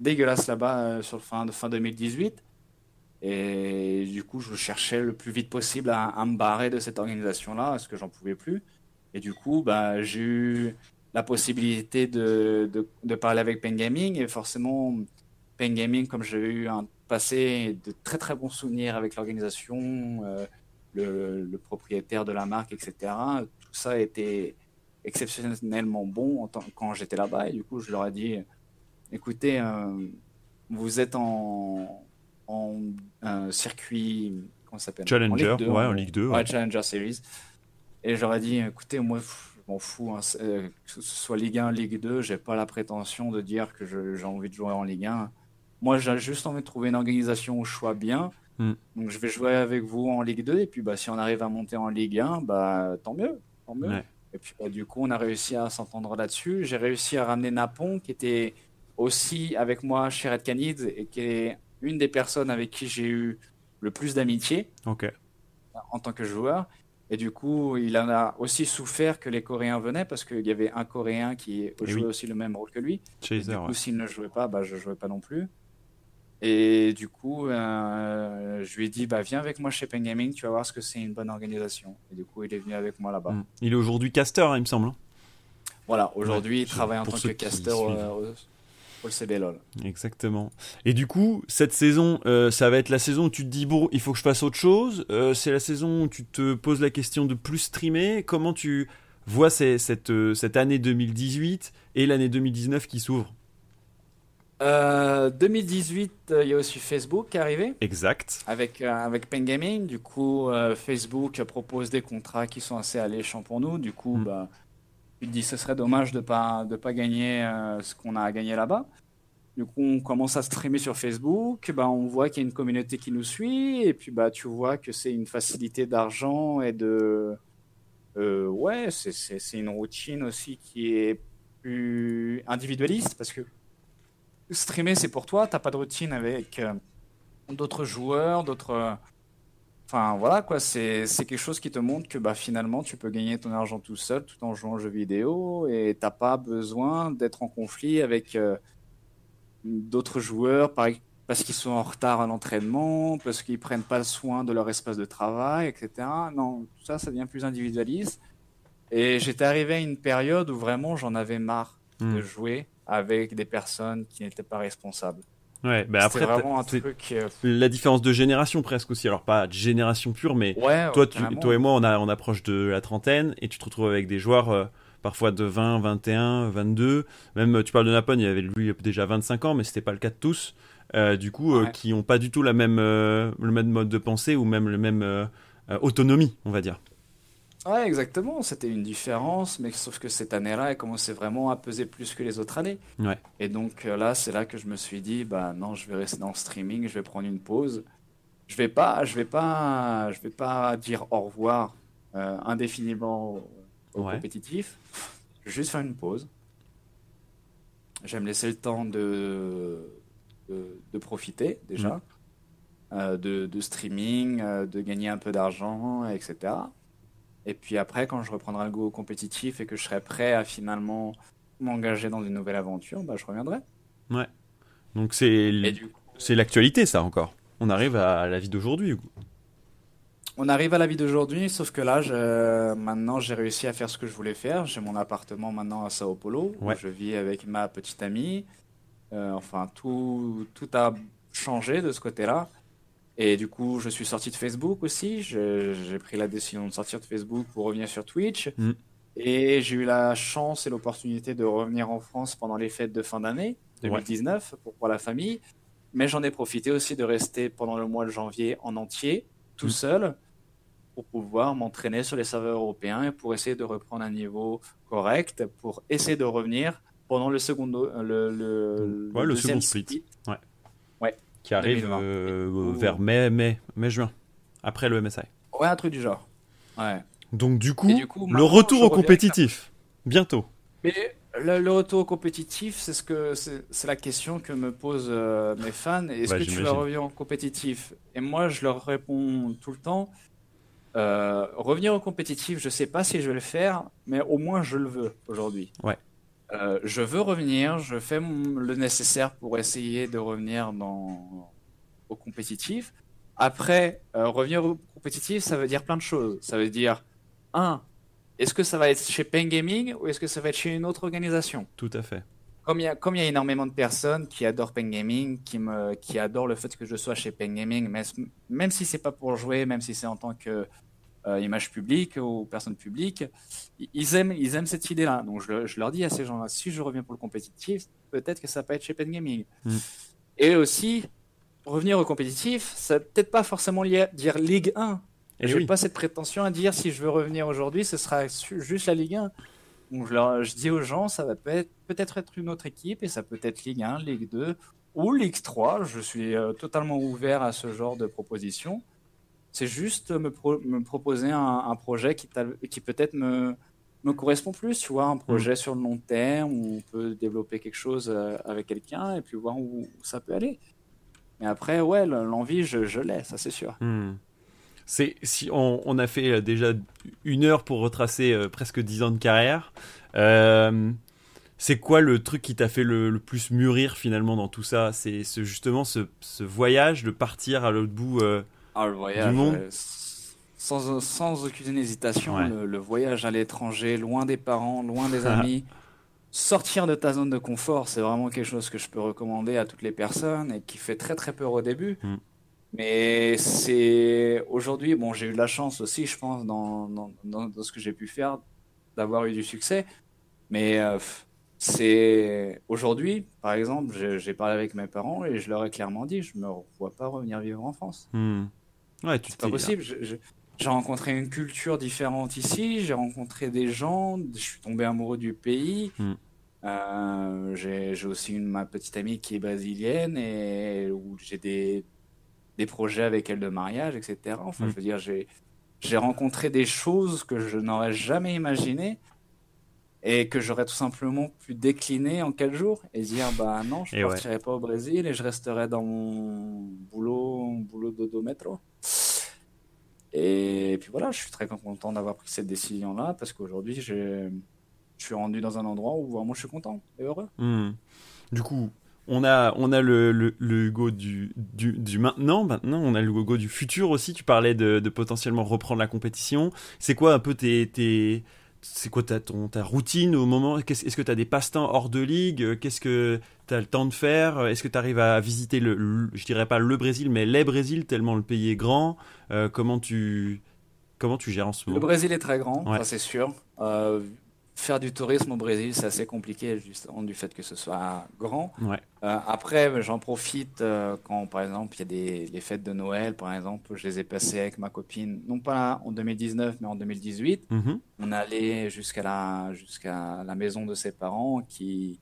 dégueulasse là-bas euh, sur le fin, fin 2018. Et du coup, je cherchais le plus vite possible à, me barrer de cette organisation-là, parce que j'en pouvais plus. Et du coup, bah, j'ai eu la possibilité de, de, parler avec Pen Gaming. Et forcément, Pain Gaming, comme j'ai eu un passé de très très bons souvenirs avec l'organisation, euh, le, propriétaire de la marque, etc. Tout ça été exceptionnellement bon quand j'étais là-bas. Et du coup, je leur ai dit, écoutez, euh, vous êtes en, en circuit, comment s'appelle? Challenger, en Ligue 2, ouais, en Ligue 2. Ouais. Challenger Series. Et ai dit, écoutez, moi, je m'en fous, hein, euh, que ce soit Ligue 1, Ligue 2, j'ai pas la prétention de dire que j'ai envie de jouer en Ligue 1 moi, j'ai juste envie de trouver une organisation où je sois bien. Hmm. Donc, je vais jouer avec vous en Ligue 2. Et puis, bah, si on arrive à monter en Ligue 1, bah, tant mieux. Tant mieux. Et puis, bah, du coup, on a réussi à s'entendre là-dessus. J'ai réussi à ramener Napon, qui était aussi avec moi chez Red Canids et qui est une des personnes avec qui j'ai eu le plus d'amitié en tant que joueur. Et du coup, il en a aussi souffert que les Coréens venaient parce qu'il y avait un Coréen qui Eh jouait aussi le même rôle que lui. Chaser, du coup, ouais. s'il ne jouait pas, bah, je jouais pas non plus. Et du coup, euh, je lui ai dit, bah, viens avec moi chez Pen Gaming, tu vas voir ce que c'est une bonne organisation. Et du coup, il est venu avec moi là-bas. Mm. Il est aujourd'hui caster, hein, il me semble. hein. Voilà, aujourd'hui, Ouais, il travaille en tant que caster. CBLOL. Exactement. Et du coup, cette saison, euh, ça va être la saison où tu te dis, bon, il faut que je fasse autre chose. Euh, c'est la saison où tu te poses la question de plus streamer. Comment tu vois ces- cette, euh, cette année 2018 et l'année 2019 qui s'ouvre? Euh, 2018, euh, il y a aussi Facebook qui est arrivé Exact. avec, euh, avec Pen Gaming. Du coup, Facebook propose des contrats qui sont assez alléchants pour nous. Du coup, Mm. bah, tu te dis ce serait dommage de pas de pas gagner euh, ce qu'on a à gagner là-bas. Du coup, on commence à streamer sur Facebook. Bah, on voit qu'il y a une communauté qui nous suit. Et puis, bah, tu vois que c'est une facilité d'argent et de. euh, ouais, c'est- une routine aussi qui est plus individualiste parce que streamer, c'est pour toi. T'as pas de routine avec euh, d'autres joueurs, d'autres. Enfin voilà quoi, c'est quelque chose qui te montre que bah, finalement tu peux gagner ton argent tout seul tout en jouant aux jeux vidéo et t'as pas besoin d'être en conflit avec euh, d'autres joueurs par- parce qu'ils sont en retard à l'entraînement, parce qu'ils prennent pas soin de leur espace de travail, etc. Non, tout ça, ça devient plus individualiste. Et j'étais arrivé à une période où vraiment j'en avais marre de jouer avec des personnes qui n'étaient pas responsables. Ouais, bah après, vraiment un truc. euh, la différence de génération presque aussi. Alors, pas de génération pure, mais Ouais, toi, tu, toi et moi, on, a, on approche de la trentaine et tu te retrouves avec des joueurs euh, parfois de 20, 21, 22. Même, euh, tu parles de Napone, il avait lui déjà 25 ans, mais c'était pas le cas de tous. Euh, du coup, euh, qui ont pas du tout la même, le même mode de pensée ou même le même autonomie, on va dire. Ouais, exactement. C'était une différence, mais sauf que cette année-là, elle commençait vraiment à peser plus que les autres années. Ouais. Et donc euh, là, c'est là que je me suis dit, bah non, je vais rester dans le streaming, je vais prendre une pause. Je vais pas, je vais pas, je vais pas dire au revoir euh, indéfiniment au, Ouais. compétitif. Je vais juste faire une pause. Je vais me laisser le temps de, de, de profiter déjà, euh, de, de streaming, euh, de gagner un peu d'argent, etc. Et puis après, quand je reprendrai le goût compétitif et que je serai prêt à finalement m'engager dans une nouvelle aventure, bah, je reviendrai. Donc, c'est l'actualité, ça encore. On arrive à la vie d'aujourd'hui. On arrive à la vie d'aujourd'hui, sauf que là, je- maintenant, j'ai réussi à faire ce que je voulais faire. J'ai mon appartement maintenant à Sao Paulo, où Ouais. je vis avec ma petite amie. Euh, enfin, tout, tout a changé de ce côté-là. Et du coup, je suis sorti de Facebook aussi. J'ai pris la décision de sortir de Facebook pour revenir sur Twitch. Mm. Et j'ai eu la chance et l'opportunité de revenir en France pendant les fêtes de fin d'année Ouais. 2019 pour voir la famille. Mais j'en ai profité aussi de rester pendant le mois de janvier en entier, tout Mm. seul, pour pouvoir m'entraîner sur les serveurs européens et pour essayer de reprendre un niveau correct, pour essayer de revenir pendant le second, le, le, Ouais, le second split. Ouais. Qui arrive 2020. euh, vers mai, mai, mai, juin. Après le MSI. Ouais, un truc du genre. Ouais. Donc, du coup, Et du coup, le retour au compétitif. Bientôt. Mais le, le retour compétitif, c'est ce que c'est la question que me posent euh, mes fans. Est-ce Ouais, que tu vas revenir en compétitif? Et moi, je leur réponds tout le temps. euh, revenir au compétitif, je sais pas si je vais le faire, mais au moins je le veux aujourd'hui. Ouais. Euh, je veux revenir, je fais le nécessaire pour essayer de revenir dans, au compétitif. Après, euh, revenir au compétitif, ça veut dire plein de choses. Ça veut dire, un, est-ce que ça va être chez Pen Gaming ou est-ce que ça va être chez une autre organisation? Tout à fait. comme il, y y a énormément de personnes qui adorent Pen Gaming, qui, me, qui adorent le fait que je sois chez Pen Gaming, mais, même si c'est pas pour jouer, même si c'est en tant que euh, image publique ou personne publique, i- ils aiment, ils aiment cette idée-là. Donc je, je leur dis à ces gens-là, si je reviens pour le compétitif, peut-être que ça peut être chez Pen Gaming. Mm. Et aussi, revenir au compétitif, ça peut-être pas forcément lier- dire Ligue 1. Et Je oui. n'ai pas cette prétention à dire si je veux revenir aujourd'hui, ce sera juste la Ligue 1. Donc je, leur- je dis aux gens, ça va peut être, peut-être être une autre équipe et ça peut être Ligue 1, Ligue 2 ou Ligue 3. Je suis euh, totalement ouvert à ce genre de proposition. C'est juste me, pro- me proposer un, un projet qui, peut-être me, me correspond plus, tu vois, un projet sur le long terme où on peut développer quelque chose euh, avec quelqu'un et puis voir où, ça peut aller. Mais après, ouais, l'envie, je, je l'ai, ça c'est sûr. C'est si on, a fait déjà une heure pour retracer presque dix ans de carrière. c'est quoi le truc qui t'a fait le, plus mûrir finalement dans tout ça? C'est justement ce, voyage de partir à l'autre bout ah, le voyage, du monde sans, sans aucune hésitation, le, voyage à l'étranger, loin des parents, loin des [LAUGHS] amis, sortir de ta zone de confort, c'est vraiment quelque chose que je peux recommander à toutes les personnes et qui fait très très peur au début. Mm. Mais c'est aujourd'hui, bon, j'ai eu de la chance aussi, je pense, dans, dans, dans, ce que j'ai pu faire, d'avoir eu du succès. Mais euh, c'est aujourd'hui, par exemple, j'ai parlé avec mes parents et je leur ai clairement dit, je me vois pas revenir vivre en France. Mm. Ouais, c'est pas possible. J'ai rencontré une culture différente ici, j'ai rencontré des gens, je suis tombé amoureux du pays. Hmm. Euh, j'ai aussi une, ma petite amie qui est brésilienne et où j'ai des, des projets avec elle de mariage, etc. Enfin, hmm. je veux dire, j'ai rencontré des choses que je n'aurais jamais imaginées et que j'aurais tout simplement pu décliner en quatre jours et dire bah non, je ne partirai pas au Brésil et je resterai dans mon boulot, mon boulot de métro. Et puis voilà, je suis très content d'avoir pris cette décision-là parce qu'aujourd'hui, je suis rendu dans un endroit où vraiment je suis content et heureux. Hmm. Du coup, on a, on a le, le, Hugo du, du, du, maintenant, maintenant, on a le Hugo du futur aussi. Tu parlais de, de potentiellement reprendre la compétition. C'est quoi un peu tes, tes, c'est quoi ta, ton, ta routine au moment? Est-ce que tu as des passe-temps hors de ligue? Qu'est-ce que tu as le temps de faire? Est-ce que tu arrives à visiter, le, je dirais pas le Brésil, mais les Brésil, tellement le pays est grand euh, comment, tu, comment tu gères en ce moment? Le Brésil est très grand, ça c'est sûr. Euh, faire du tourisme au Brésil, c'est assez compliqué, justement, du fait que ce soit grand. Ouais. Euh, après, j'en profite euh, quand, par exemple, il y a des les fêtes de Noël, par exemple, je les ai passées avec ma copine, non pas en 2019, mais en 2018. Mm-hmm. On allait jusqu'à la, jusqu'à la maison de ses parents qui,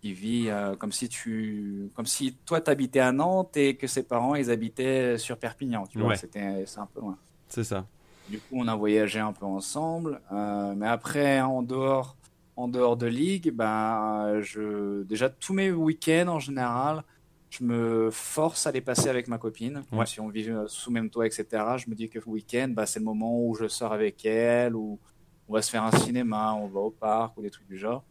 qui vit euh, comme si tu, comme si toi t'habitais à Nantes et que ses parents ils habitaient sur Perpignan. Tu vois, c'était, c'est un peu loin. C'est ça. Du coup, on a voyagé un peu ensemble. Euh, mais après, en dehors, en dehors de ligue, ben, je, déjà tous mes week-ends en général, je me force à les passer avec ma copine. Si on vit euh, sous même toit, etc., je me dis que le week-end, bah, c'est le moment où je sors avec elle, ou on va se faire un cinéma, on va au parc, ou des trucs du genre.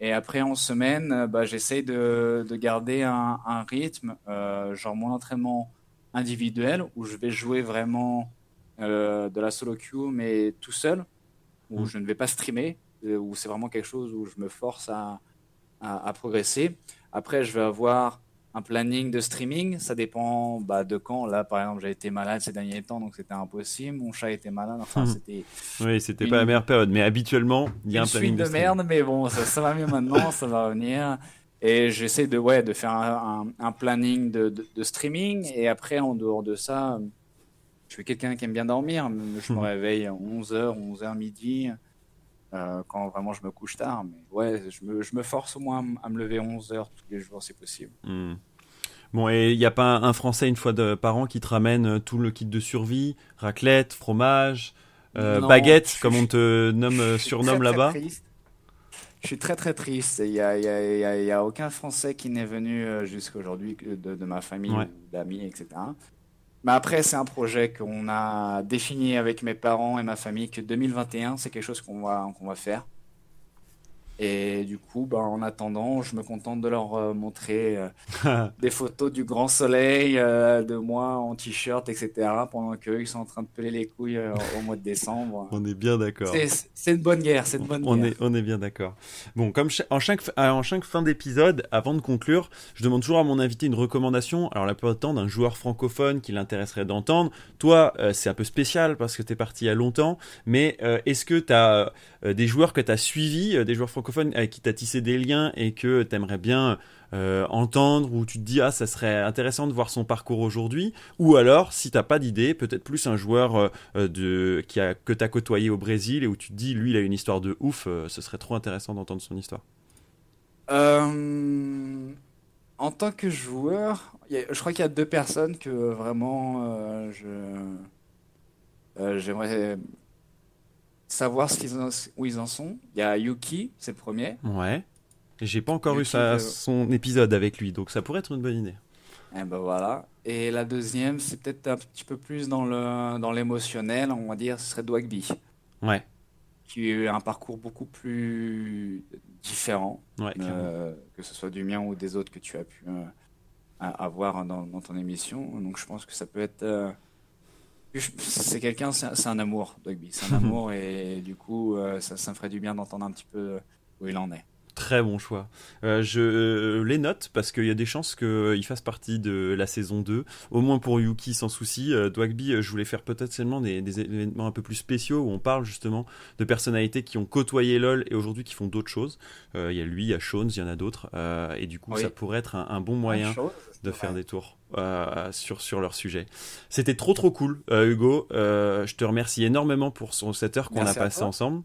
Et après, en semaine, bah, j'essaye de, de, garder un, un rythme, euh, genre mon entraînement individuel, où je vais jouer vraiment euh, de la solo queue, mais tout seul, où mm. je ne vais pas streamer, euh, où c'est vraiment quelque chose où je me force à, à, progresser. Après, je vais avoir un planning de streaming, ça dépend bah, de quand. Là, par exemple, j'ai été malade ces derniers temps, donc c'était impossible. Mon chat était malade, enfin, mm. c'était. Oui, c'était pas la meilleure période, mais habituellement, il y a un planning de, de merde, mais bon, ça, ça va mieux maintenant, ça va revenir. Et j'essaie de, ouais, de faire un, un, planning de, de, de, streaming. Et après, en dehors de ça, je suis quelqu'un qui aime bien dormir. Je me hmm. réveille à 11h, 11h midi, euh, quand vraiment je me couche tard. Mais ouais, je me, je me force au moins à me lever 11h tous les jours, c'est possible. Hmm. Bon, et il n'y a pas un Français une fois de, par an qui te ramène euh, tout le kit de survie, raclette, fromage, euh, baguette, comme on te nomme, [LAUGHS] surnomme là-bas? je suis très très triste. Il n'y a, y a, y a, aucun Français qui n'est venu jusqu'à aujourd'hui de, de, ma famille, d'amis, etc. Mais après, c'est un projet qu'on a défini avec mes parents et ma famille que 2021, c'est quelque chose qu'on va, qu'on va faire. Et du coup, bah, en attendant, je me contente de leur euh, montrer euh, [LAUGHS] des photos du grand soleil, euh, de moi en t-shirt, etc. pendant qu'eux, ils sont en train de peler les couilles au mois de décembre. [LAUGHS] On est bien d'accord. C'est une bonne guerre, c'est une bonne on guerre. Est, on est bien d'accord. Bon, comme en chaque, en chaque fin d'épisode, avant de conclure, je demande toujours à mon invité une recommandation. Alors, la plupart du temps, d'un joueur francophone qui l'intéresserait d'entendre. Toi, c'est un peu spécial parce que tu es parti il y a longtemps, mais est-ce que tu as des joueurs que tu as suivis, des joueurs francophones avec qui tu as tissé des liens et que tu aimerais bien euh, entendre ou tu te dis ah ça serait intéressant de voir son parcours aujourd'hui. Ou alors si t'as pas d'idée peut-être plus un joueur euh, de qui a que t'as côtoyé au Brésil et où tu te dis lui il a une histoire de ouf euh, ce serait trop intéressant d'entendre son histoire. En tant que joueur je crois qu'il y a deux personnes que vraiment je j'aimerais savoir ce où ils en sont. Il y a Yuki, c'est le premier. Ouais. J'ai pas encore eu sa, son épisode avec lui, donc ça pourrait être une bonne idée. Et eh ben voilà. Et la deuxième, c'est peut-être un petit peu plus dans le dans l'émotionnel, on va dire, ce serait Dwagby. Ouais. Qui a eu un parcours beaucoup plus différent, ouais, euh, que ce soit du mien ou des autres que tu as pu euh, avoir dans, dans, ton émission. Donc je pense que ça peut être euh, c'est quelqu'un, c'est un amour, Dogby. C'est un [LAUGHS] amour et du coup, ça, ça me ferait du bien d'entendre un petit peu où il en est. Très bon choix. Euh, je euh, les note parce qu'il y a des chances qu'il fasse partie de la saison 2. Au moins pour Yuki, sans souci. Euh, Dwagby, je voulais faire peut-être seulement des, des, événements un peu plus spéciaux où on parle justement de personnalités qui ont côtoyé LoL et aujourd'hui qui font d'autres choses. Il y a lui, il y a Shones, il y en a d'autres. et du coup, ça pourrait être un, bon moyen de faire des tours. Euh, sur, sur leur sujet. C'était trop trop cool, euh, Hugo. Euh, je te remercie énormément pour son, cette heure qu'on a passé ensemble.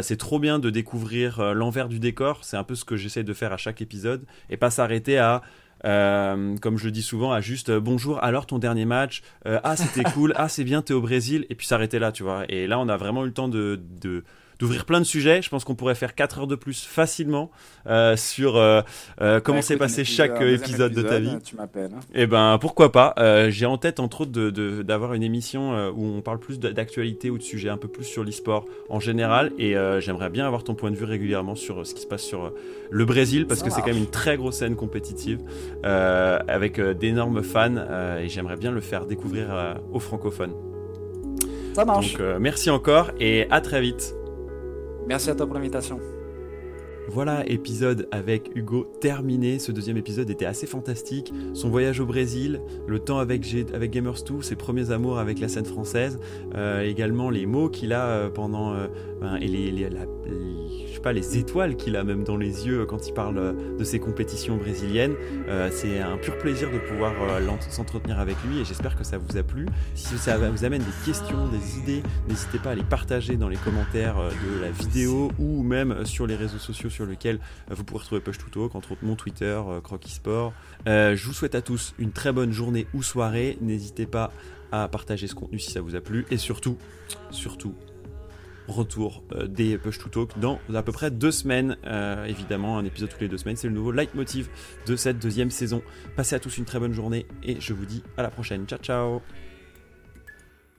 c'est trop bien de découvrir l'envers du décor. C'est un peu ce que j'essaie de faire à chaque épisode et pas s'arrêter à comme je le dis souvent, à juste bonjour, alors ton dernier match, ah c'était [LAUGHS] cool, ah c'est bien, t'es au Brésil, et puis s'arrêter là, tu vois. Et là, on a vraiment eu le temps de, de d'ouvrir plein de sujets. Je pense qu'on pourrait faire 4 heures de plus facilement euh, sur euh, euh, comment s'est passé chaque épisode, de ta vie. Tu m'appelles. Hein. Et eh ben pourquoi pas. J'ai en tête entre autres d'avoir une émission où on parle plus d'actualité ou de sujets un peu plus sur l'e-sport en général. Et j'aimerais bien avoir ton point de vue régulièrement sur ce qui se passe sur le Brésil parce que c'est quand même une très grosse scène compétitive avec d'énormes fans et j'aimerais bien le faire découvrir aux francophones. Ça marche. Donc merci encore et à très vite. Merci à toi pour l'invitation. Voilà, épisode avec Hugo terminé. Ce deuxième épisode était assez fantastique. Son voyage au Brésil, le temps avec, avec Gamers2, ses premiers amours avec la scène française, euh, également les mots qu'il a euh, pendant. Euh, ben, pas, les étoiles qu'il a même dans les yeux quand il parle de ses compétitions brésiliennes. C'est un pur plaisir de pouvoir s'entretenir avec lui et j'espère que ça vous a plu. Si ça vous amène des questions, des idées, n'hésitez pas à les partager dans les commentaires de la vidéo ou même sur les réseaux sociaux sur lequel euh, vous pourrez retrouver Push to Talk, entre autres mon Twitter, euh, Crocky Sport. Euh, je vous souhaite à tous une très bonne journée ou soirée. N'hésitez pas à partager ce contenu si ça vous a plu. Et surtout, surtout, retour des Push to Talk dans à peu près deux semaines. évidemment, un épisode toutes les deux semaines. C'est le nouveau leitmotiv de cette deuxième saison. Passez à tous une très bonne journée et je vous dis à la prochaine. Ciao, ciao